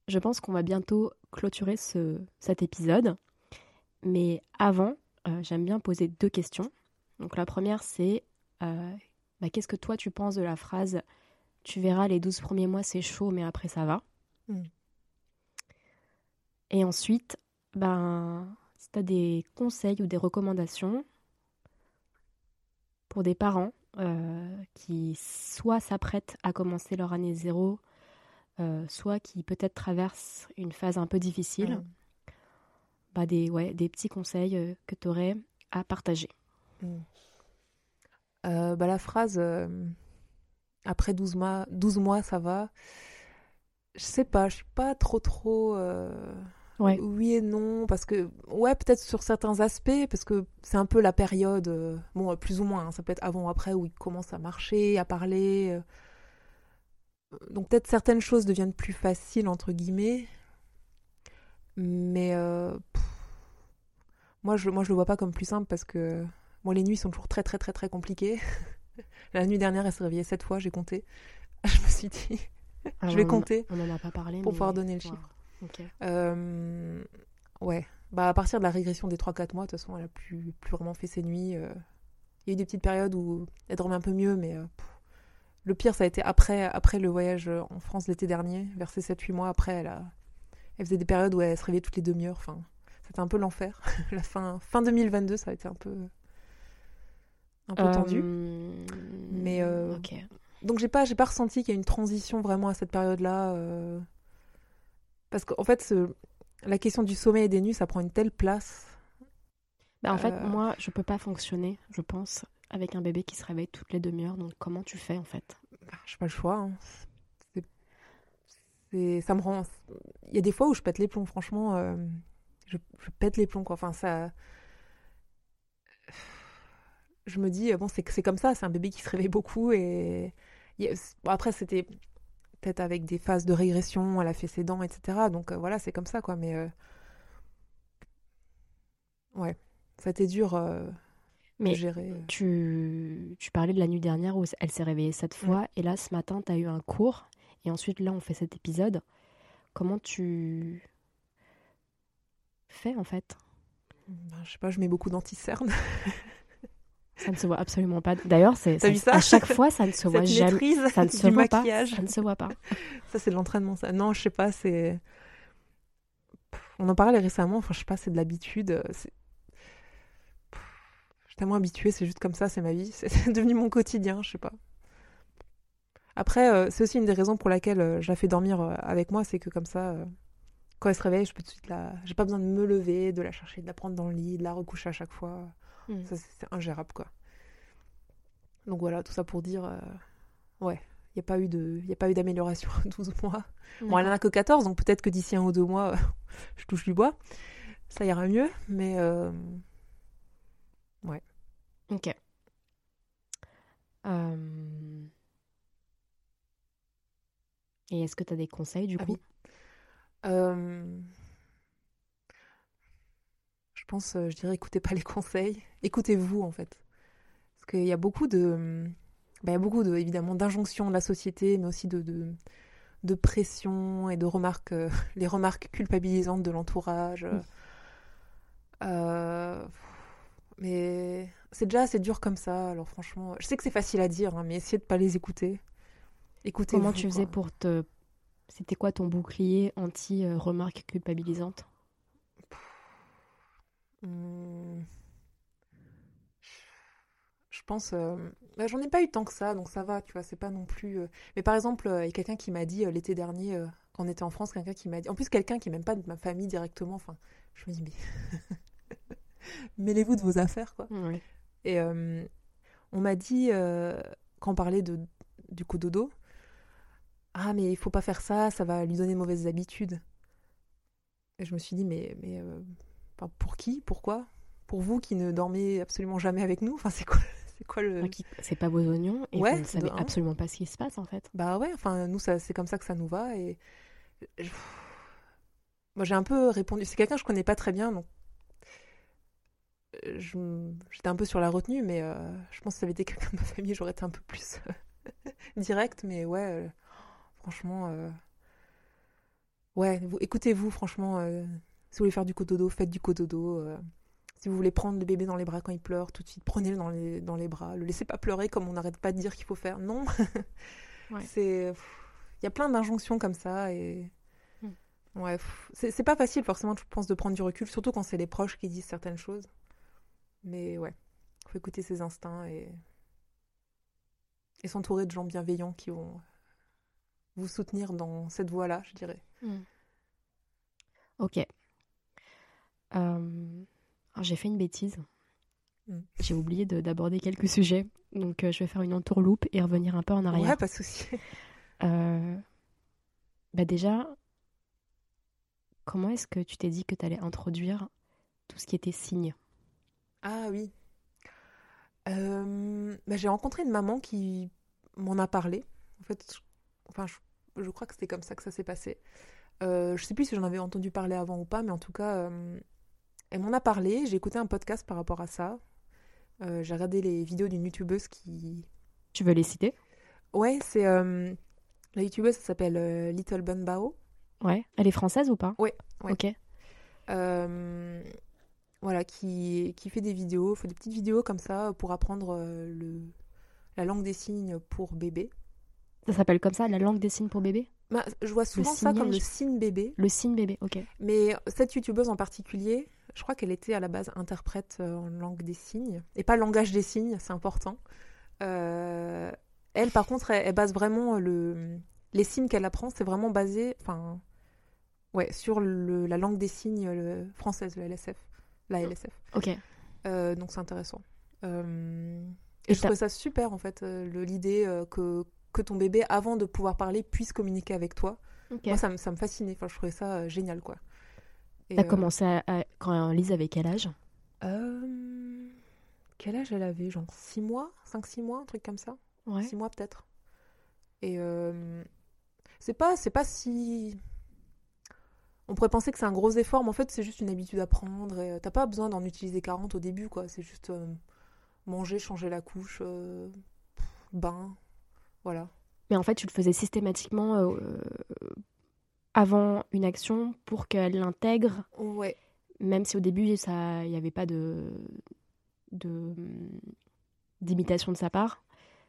Je pense qu'on va bientôt clôturer ce, cet épisode. Mais avant, euh, j'aime bien poser deux questions. Donc la première, c'est bah, qu'est-ce que toi tu penses de la phrase Tu verras, les 12 premiers mois, c'est chaud, mais après, ça va? Mm. Et ensuite, ben, si tu as des conseils ou des recommandations pour des parents euh, qui soit s'apprêtent à commencer leur année zéro, euh, soit qui peut-être traversent une phase un peu difficile, Mm. bah des, ouais, des petits conseils euh, que tu aurais à partager. Euh, bah, la phrase après 12 mois, 12 mois, ça va. Je sais pas, je suis pas trop trop. Ouais. Oui et non, parce que, ouais, peut-être sur certains aspects, parce que c'est un peu la période, euh, bon, plus ou moins, hein, ça peut être avant ou après, où il commence à marcher, à parler. euh. Donc peut-être certaines choses deviennent plus faciles, entre guillemets, mais euh, pff, moi, je, moi, je le vois pas comme plus simple, parce que, moi, les nuits sont toujours très, très, très, très compliquées. La nuit dernière, elle s'est réveillée sept fois, j'ai compté. Je me suis dit, je vais compter On n'en a pas parlé. pour mais- pouvoir donner le chiffre. Ok. Euh, ouais. Bah, à partir de la régression des 3-4 mois, de toute façon, elle a plus, plus vraiment fait ses nuits. euh. Il y a eu des petites périodes où elle dormait un peu mieux, mais euh, le pire, ça a été après, après le voyage en France l'été dernier, vers ses 7-8 mois. Après, elle, a... elle faisait des périodes où elle se réveillait toutes les demi-heures. Enfin, c'était un peu l'enfer. la fin, fin 2022, ça a été un peu, un peu tendu. Mais. Donc j'ai pas j'ai pas ressenti qu'il y a une transition vraiment à cette période-là parce qu'en fait ce- la question du sommeil et des nuits ça prend une telle place. Bah, en fait, Euh. moi, je peux pas fonctionner, je pense, avec un bébé qui se réveille toutes les demi-heures. Donc, comment tu fais, en fait? Bah, J'ai pas le choix. hein. Ça me rend il y a des fois où je pète les plombs franchement euh, je, je pète les plombs quoi. Enfin ça je me dis bon c'est comme ça, c'est un bébé qui se réveille beaucoup et bon, après c'était peut-être avec des phases de régression, elle a fait ses dents, etc. Donc euh, voilà, c'est comme ça, quoi. Mais euh, ouais, ça a été dur euh, Mais gérer. euh. tu, tu parlais de la nuit dernière où elle s'est réveillée sept fois. Et là, ce matin, tu as eu un cours. Et ensuite, là, on fait cet épisode. Comment tu fais, en fait? Ben, je sais pas, je mets beaucoup d'anti-cernes. Ça ne se voit absolument pas. D'ailleurs, c'est à chaque fois, ça ne se voit jamais. Ça ne se voit pas. Ça ne se voit pas. Ça, c'est de l'entraînement, ça. Non, je sais pas, c'est. On en parlait récemment, enfin, je sais pas, c'est de l'habitude. euh, Je suis tellement habituée, c'est juste comme ça, c'est ma vie. C'est devenu mon quotidien, je sais pas. Après, euh, c'est aussi une des raisons pour laquelle euh, je la fais dormir avec moi, c'est que comme ça, quand elle se réveille, je peux tout de suite la. J'ai pas besoin de me lever, de la chercher, de la prendre dans le lit, de la recoucher à chaque fois. Mm. Ça, c'est ingérable, quoi. Donc voilà, tout ça pour dire, euh, ouais, il n'y a pas eu de, y a pas eu d'amélioration en 12 mois. Bon, elle en a que 14, donc peut-être que d'ici un ou deux mois, je touche du bois, ça ira mieux, mais euh, ouais. Ok. Euh, Et est-ce que tu as des conseils du Ah coup? oui. Je pense, euh, je dirais, écoutez pas les conseils, écoutez-vous en fait, parce qu'il y a beaucoup de, bah, il y a beaucoup de, évidemment, d'injonctions de la société, mais aussi de, de, de pression et de remarques, euh, les remarques culpabilisantes de l'entourage. Euh, mais c'est déjà assez dur comme ça. Alors franchement, je sais que c'est facile à dire, hein, mais essayez de pas les écouter. Écoutez. Comment tu faisais pour te... C'était quoi ton bouclier anti-remarques culpabilisantes? Hmm. Je pense. euh, bah, J'en ai pas eu tant que ça, donc ça va, tu vois, c'est pas non plus. euh, Mais par exemple, euh, il y a quelqu'un qui m'a dit euh, l'été dernier, euh, quand on était en France, quelqu'un qui m'a dit. En plus, quelqu'un qui est même pas de ma famille directement, enfin, je me dis, mais. Mêlez-vous de vos affaires, quoi. Et euh, on m'a dit, euh, quand on parlait de, du cododo, ah, mais il faut pas faire ça, ça va lui donner de mauvaises habitudes. Et je me suis dit, mais, mais euh, enfin, pour qui Pourquoi? Pour vous qui ne dormez absolument jamais avec nous? Enfin, c'est quoi, c'est quoi le. C'est pas vos oignons et Ouais, vous ne savez de absolument pas ce qui se passe en fait. Bah ouais, enfin, nous, ça, c'est comme ça que ça nous va. Et moi, j'ai un peu répondu. C'est quelqu'un que je connais pas très bien, donc euh, j'étais un peu sur la retenue, mais euh, je pense que si ça avait été quelqu'un de ma famille, j'aurais été un peu plus direct. Mais ouais, euh, franchement, euh, ouais, vous, écoutez-vous, franchement. Si vous voulez faire du cododo, faites du cododo. euh, si vous voulez prendre le bébé dans les bras quand il pleure, tout de suite, prenez-le dans les, dans les bras. Le laissez pas pleurer comme on n'arrête pas de dire qu'il faut faire. Non. Ouais. C'est. Il y a plein d'injonctions comme ça et. Hmm. Ouais, c'est pas facile forcément, je pense, de prendre du recul, surtout quand c'est les proches qui disent certaines choses. Mais ouais, faut écouter ses instincts et. et s'entourer de gens bienveillants qui vont vous soutenir dans cette voie-là, je dirais. Ok. Euh, alors, j'ai fait une bêtise. Mm. J'ai oublié de- d'aborder quelques sujets. Donc, euh, je vais faire une entourloupe et revenir un peu en arrière. Ouais, pas de souci. Euh, bah déjà, comment est-ce que tu t'es dit que tu allais introduire tout ce qui était signe? Ah oui. Euh, bah, j'ai rencontré une maman qui m'en a parlé. En fait, je, enfin, je, je crois que c'était comme ça que ça s'est passé. Euh, je sais plus si j'en avais entendu parler avant ou pas, mais en tout cas, euh, elle m'en a parlé. J'ai écouté un podcast par rapport à ça. Euh, j'ai regardé les vidéos d'une youtubeuse qui. Tu veux les citer? Ouais, c'est. euh, la youtubeuse, ça s'appelle euh, Little Bun Bao. Ouais. Elle est française ou pas? Ouais, ouais. Ok. Voilà, qui, qui fait des vidéos, fait des petites vidéos comme ça pour apprendre le, la langue des signes pour bébé. Ça s'appelle comme ça, la langue des signes pour bébé? Bah, je vois souvent ça comme le signe bébé, Le signe bébé, ok. mais cette youtubeuse en particulier, je crois qu'elle était à la base interprète euh, en langue des signes, et pas langage des signes, c'est important. Euh, elle, par contre, elle, elle base vraiment le, les signes qu'elle apprend, c'est vraiment basé, enfin, ouais, sur le, la langue des signes le- française, le LSF, la LSF. Ok. Euh, donc c'est intéressant. Euh, Et et je trouvais ça super en fait, euh, l'idée euh, que, que ton bébé, avant de pouvoir parler, puisse communiquer avec toi. Ok. Moi, ça, me- ça me fascinait. Enfin, je trouvais ça euh, génial, quoi. T'as euh, commencé à, à- quand Lise avait quel âge? Euh, Quel âge elle avait? Genre 6 mois? 5-6 mois? Un truc comme ça? Ouais. 6 mois peut-être. Et euh, c'est pas, pas si. On pourrait penser que c'est un gros effort, mais en fait, c'est juste une habitude à prendre. Et euh, t'as pas besoin d'en utiliser 40 au début, quoi. C'est juste euh, manger, changer la couche, euh, bain. Voilà. Mais en fait, tu le faisais systématiquement avant une action pour qu'elle l'intègre, Ouais. même si au début, ça, il n'y avait pas de d'imitation de sa part.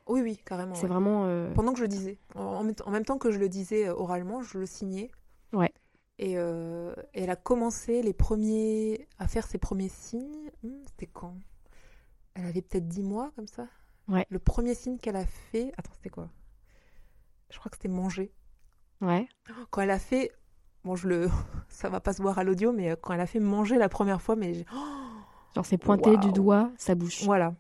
Oui, oui, carrément. C'est ouais. vraiment. euh, Pendant que je le disais. En, en même- temps que je le disais euh, oralement, je le signais. Ouais. Et, euh, et elle a commencé les premiers à faire ses premiers signes. Hmm, C'était quand? Elle avait peut-être 10 mois comme ça? Ouais. Le premier signe qu'elle a fait. Attends, c'était quoi? Je crois que c'était manger. Ouais. Quand elle a fait. Bon, je le. Ça va pas se voir à l'audio, mais euh, quand elle a fait manger la première fois, mais. j'ai- Genre, c'est pointé du doigt sa bouche. Voilà.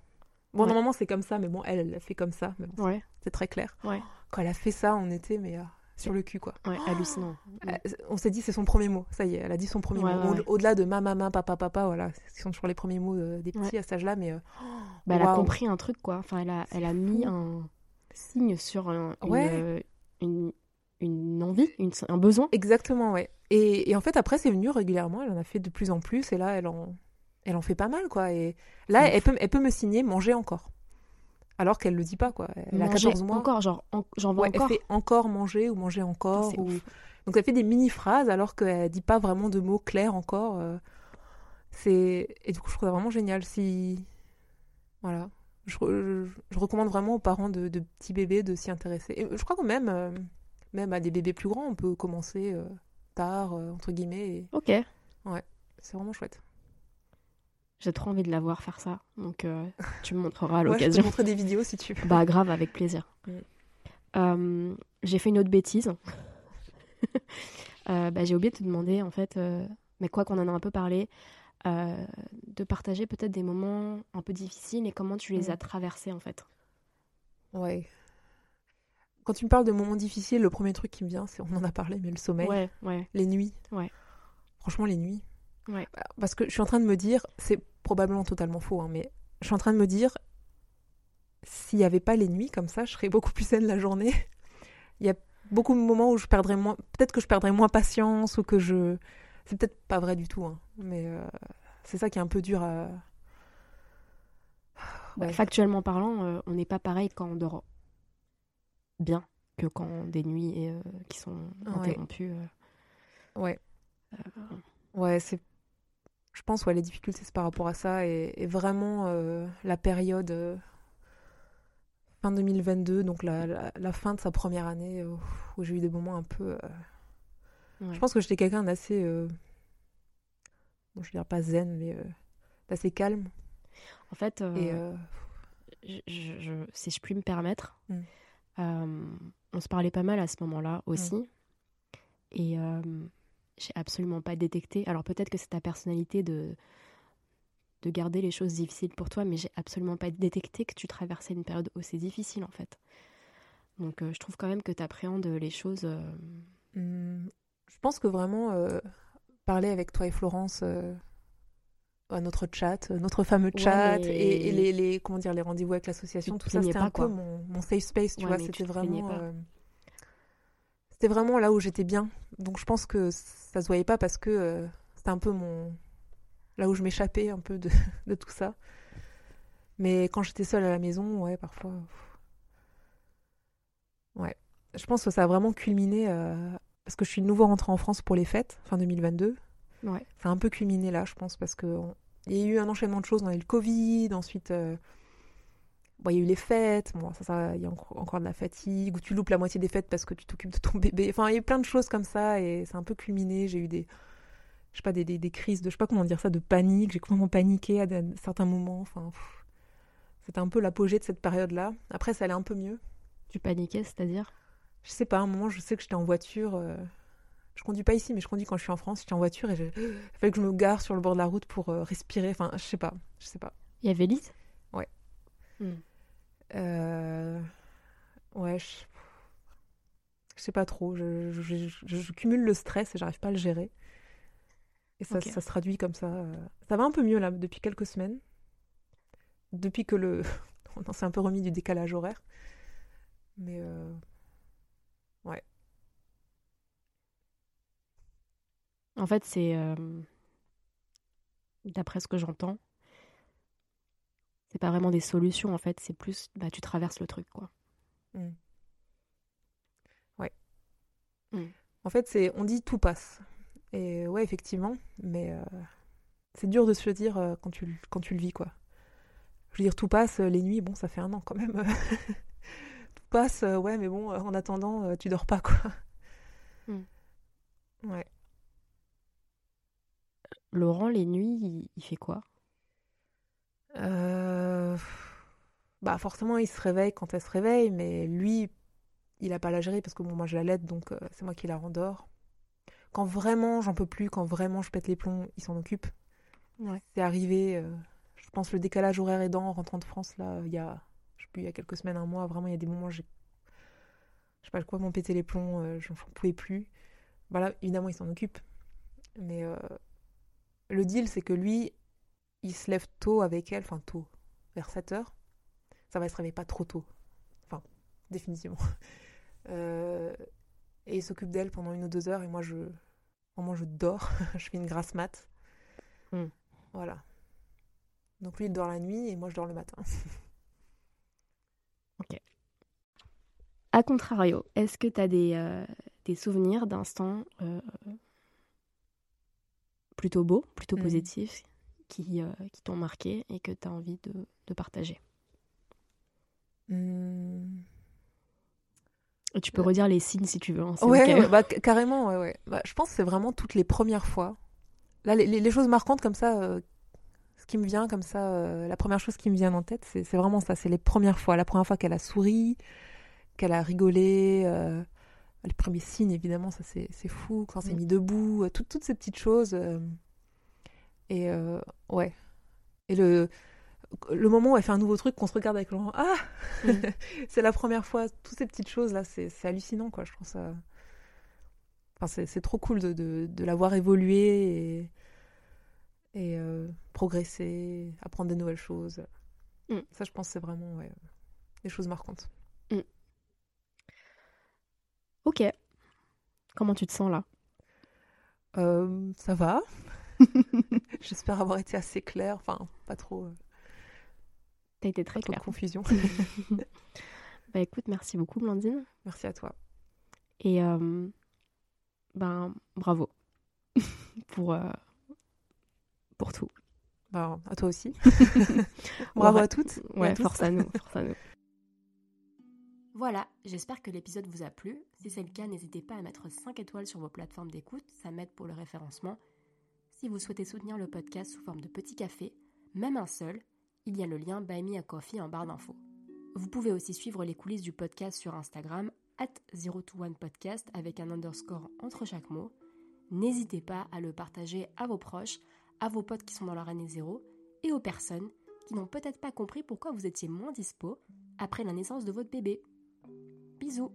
Bon, Ouais. normalement, c'est comme ça, mais bon, elle, elle l'a fait comme ça. mais bon, Ouais, C'est très clair. Ouais. Quand elle a fait ça, on était mais, euh, sur le cul, quoi. ouais, hallucinant. Euh, on s'est dit, c'est son premier mot. Ça y est, elle a dit son premier mot. Au-delà de ma, maman, papa, papa, voilà. Ce sont toujours les premiers mots euh, des petits à cet âge-là, mais. euh, Bah, elle a compris un truc, quoi. Enfin, elle a, elle a mis un signe sur un- une, Ouais. une, une envie, une- un besoin. Exactement, ouais. Et, et en fait, après, c'est venu régulièrement. Elle en a fait de plus en plus. Et là, elle en, elle en fait pas mal, quoi. Et là, C'est elle peut, elle peut me signer manger encore. Alors qu'elle le dit pas, quoi. Elle a Manger 14 mois. Encore, genre, en- j'en veux Ouais, encore. Elle fait encore manger ou manger encore. ou- ouf. Donc, elle fait des mini-phrases alors qu'elle dit pas vraiment de mots clairs encore. euh. C'est... Et du coup, je trouve ça vraiment génial. Si. Voilà. Je, je- je recommande vraiment aux parents de, de petits bébés de s'y intéresser. Et je crois que même, euh, même à des bébés plus grands, on peut commencer euh, tard, euh, entre guillemets. et Ok. C'est vraiment chouette. J'ai trop envie de la voir faire ça. Donc, euh, tu me montreras à Ouais, je te l'occasion. montrer des vidéos si tu veux. Bah grave, avec plaisir. Mm. J'ai fait une autre bêtise. Bah, j'ai oublié de te demander, en fait, mais quoi qu'on en a un peu parlé, de partager peut-être des moments un peu difficiles et comment tu les Mm. as traversés, en fait. Ouais. Quand tu me parles de moments difficiles, le premier truc qui me vient, c'est, on en a parlé, mais le sommeil. Ouais, ouais. Les nuits. Ouais. Franchement, les nuits. Ouais. Parce que je suis en train de me dire, c'est probablement totalement faux, hein, mais je suis en train de me dire, s'il n'y avait pas les nuits comme ça, je serais beaucoup plus saine la journée. Il y a beaucoup de moments où je perdrais moins, peut-être que je perdrais moins patience ou que je. C'est peut-être pas vrai du tout, hein, mais euh, c'est ça qui est un peu dur à. Bah, Ouais. factuellement parlant, euh, on n'est pas pareil quand on dort bien que quand des nuits euh, qui sont interrompues. euh. Ouais. Euh, Ouais, c'est. Je pense, ouais, les difficultés, c'est par rapport à ça. Et, et vraiment, euh, la période euh, fin 2022, donc la, la, la fin de sa première année, euh, où j'ai eu des moments un peu. euh, Ouais. Je pense que j'étais quelqu'un d'assez. euh, bon, je veux dire pas zen, mais euh, d'assez calme. En fait, euh, Et. euh, je- je- je- si je puis me permettre, Mm. Euh, on se parlait pas mal à ce moment-là aussi. Et euh, j'ai absolument pas détecté. Alors peut-être que c'est ta personnalité de, de garder les choses difficiles pour toi, mais j'ai absolument pas détecté que tu traversais une période aussi difficile en fait. Donc euh, je trouve quand même que tu appréhendes les choses. hum, je pense que vraiment, parler avec toi et Florence. Notre chat, euh, notre fameux chat et, et les, les- comment dire les rendez-vous avec l'association, tout ça c'était un quoi. peu mon, mon safe space, tu Ouais, vois, c'était vraiment euh, c'était vraiment là où j'étais bien. Donc je pense que ça se voyait pas parce que euh, c'était un peu mon là où je m'échappais un peu de, de tout ça. Mais quand j'étais seule à la maison, ouais, parfois pff. ouais. Je pense que ça a vraiment culminé euh, parce que je suis de nouveau rentrée en France pour les fêtes fin 2022. Ouais. Ça a un peu culminé là, je pense, parce que on- il y a eu un enchaînement de choses. On a eu le Covid, ensuite, euh, bon, il y a eu les fêtes. Bon, ça, ça, il y a encore, de la fatigue, ou tu loupes la moitié des fêtes parce que tu t'occupes de ton bébé. Enfin, il y a eu plein de choses comme ça, et c'est un peu culminé. J'ai eu des, je sais pas, des, des, des crises de, je sais pas comment dire ça, de panique. J'ai complètement paniqué à, des- certains moments. Enfin, c'était un peu l'apogée de cette période-là. Après, ça allait un peu mieux. Tu paniquais, c'est-à-dire? Je sais pas, à un moment, je sais que j'étais en voiture. euh, Je conduis pas ici, mais je conduis quand je suis en France. J'étais en voiture et je- il fallait que je me gare sur le bord de la route pour euh, respirer. Enfin, je sais pas, je sais pas. Il y avait Lise? Euh, Ouais, je... je sais pas trop. Je, cumule le stress et j'arrive pas à le gérer. Et ça, ça se traduit comme ça. euh. Ça va un peu mieux là depuis quelques semaines. Depuis que le. On s'est un peu remis du décalage horaire. Mais euh, En fait, c'est. euh, D'après ce que j'entends, c'est pas vraiment des solutions, en fait, c'est plus. Bah, tu traverses le truc, quoi. En fait, c'est on dit tout passe. Et ouais, effectivement, mais euh, c'est dur de se le dire euh, quand tu, le- quand tu le vis, quoi. Je veux dire, tout passe, les nuits, bon, ça fait un an quand même. tout passe, ouais, mais bon, en attendant, tu dors pas, quoi. Mm. Ouais. Laurent, les nuits, il, il fait quoi? Euh, Bah, forcément, il se réveille quand elle se réveille, mais lui, il a pas la gérer parce que bon, moi, je l'aide, donc euh, c'est moi qui la rendors. Quand vraiment j'en peux plus, quand vraiment je pète les plombs, il s'en occupe. Ouais. C'est arrivé, euh, je pense le décalage horaire aidant en rentrant de France, là, il y a, je sais plus, il y a quelques semaines, un mois, vraiment, il y a des moments j'ai, je sais pas quoi, m'en péter les plombs, euh, j'en pouvais plus. Voilà, évidemment, il s'en occupe. Mais le deal, c'est que lui, il se lève tôt avec elle, enfin tôt, vers 7 heures. Ça va, il se réveille pas trop tôt. Enfin, définitivement. Euh, et il s'occupe d'elle pendant une ou deux heures et moi, je, moment, je dors. je fais une grasse mat. Mm. Voilà. Donc lui, il dort la nuit et moi, je dors le matin. A contrario, est-ce que tu as des, euh, des souvenirs d'instants euh, plutôt beaux, plutôt Mm. positifs, qui, euh, qui t'ont marqué et que tu as envie de, de partager. Et tu peux Ouais. redire les signes si tu veux. hein, Ouais, bah, ca- carrément, ouais, ouais. Bah, je pense que c'est vraiment toutes les premières fois. Là, les, les- les choses marquantes comme ça, euh, ce qui me vient comme ça, euh, la première chose qui me vient en tête, c'est c'est vraiment ça, c'est les premières fois. La première fois qu'elle a souri, qu'elle a rigolé, euh, les premiers signes, évidemment, ça c'est fou, quand c'est Mm. mis debout, euh, toutes- toutes ces petites choses. euh, et euh, ouais. Et le, le moment où elle fait un nouveau truc, qu'on se regarde avec Laurent, ah Mm. C'est la première fois, toutes ces petites choses là, c'est hallucinant quoi, je trouve ça. Enfin, c'est trop cool de, de, de la voir évoluer et, et euh, progresser, apprendre des nouvelles choses. Mm. Ça, je pense, c'est vraiment ouais, des choses marquantes. Ok. Comment tu te sens là? Euh, ça va. J'espère avoir été assez claire, enfin, pas trop, euh, T'as été pas très claire. confusion. Bah écoute, merci beaucoup Blandine. Merci à toi. Et euh, ben bravo pour, euh, pour tout. Ben, à toi aussi. Bravo à toutes. à Ouais, force à nous, force à nous. Voilà, j'espère que l'épisode vous a plu. Si c'est le cas, n'hésitez pas à mettre 5 étoiles sur vos plateformes d'écoute, ça m'aide pour le référencement. Si vous souhaitez soutenir le podcast sous forme de petit café, même un seul, il y a le lien Buy Me a Coffee en barre d'infos. Vous pouvez aussi suivre les coulisses du podcast sur Instagram, at 021podcast avec un underscore entre chaque mot. N'hésitez pas à le partager à vos proches, à vos potes qui sont dans leur année zéro et aux personnes qui n'ont peut-être pas compris pourquoi vous étiez moins dispo après la naissance de votre bébé. Bisous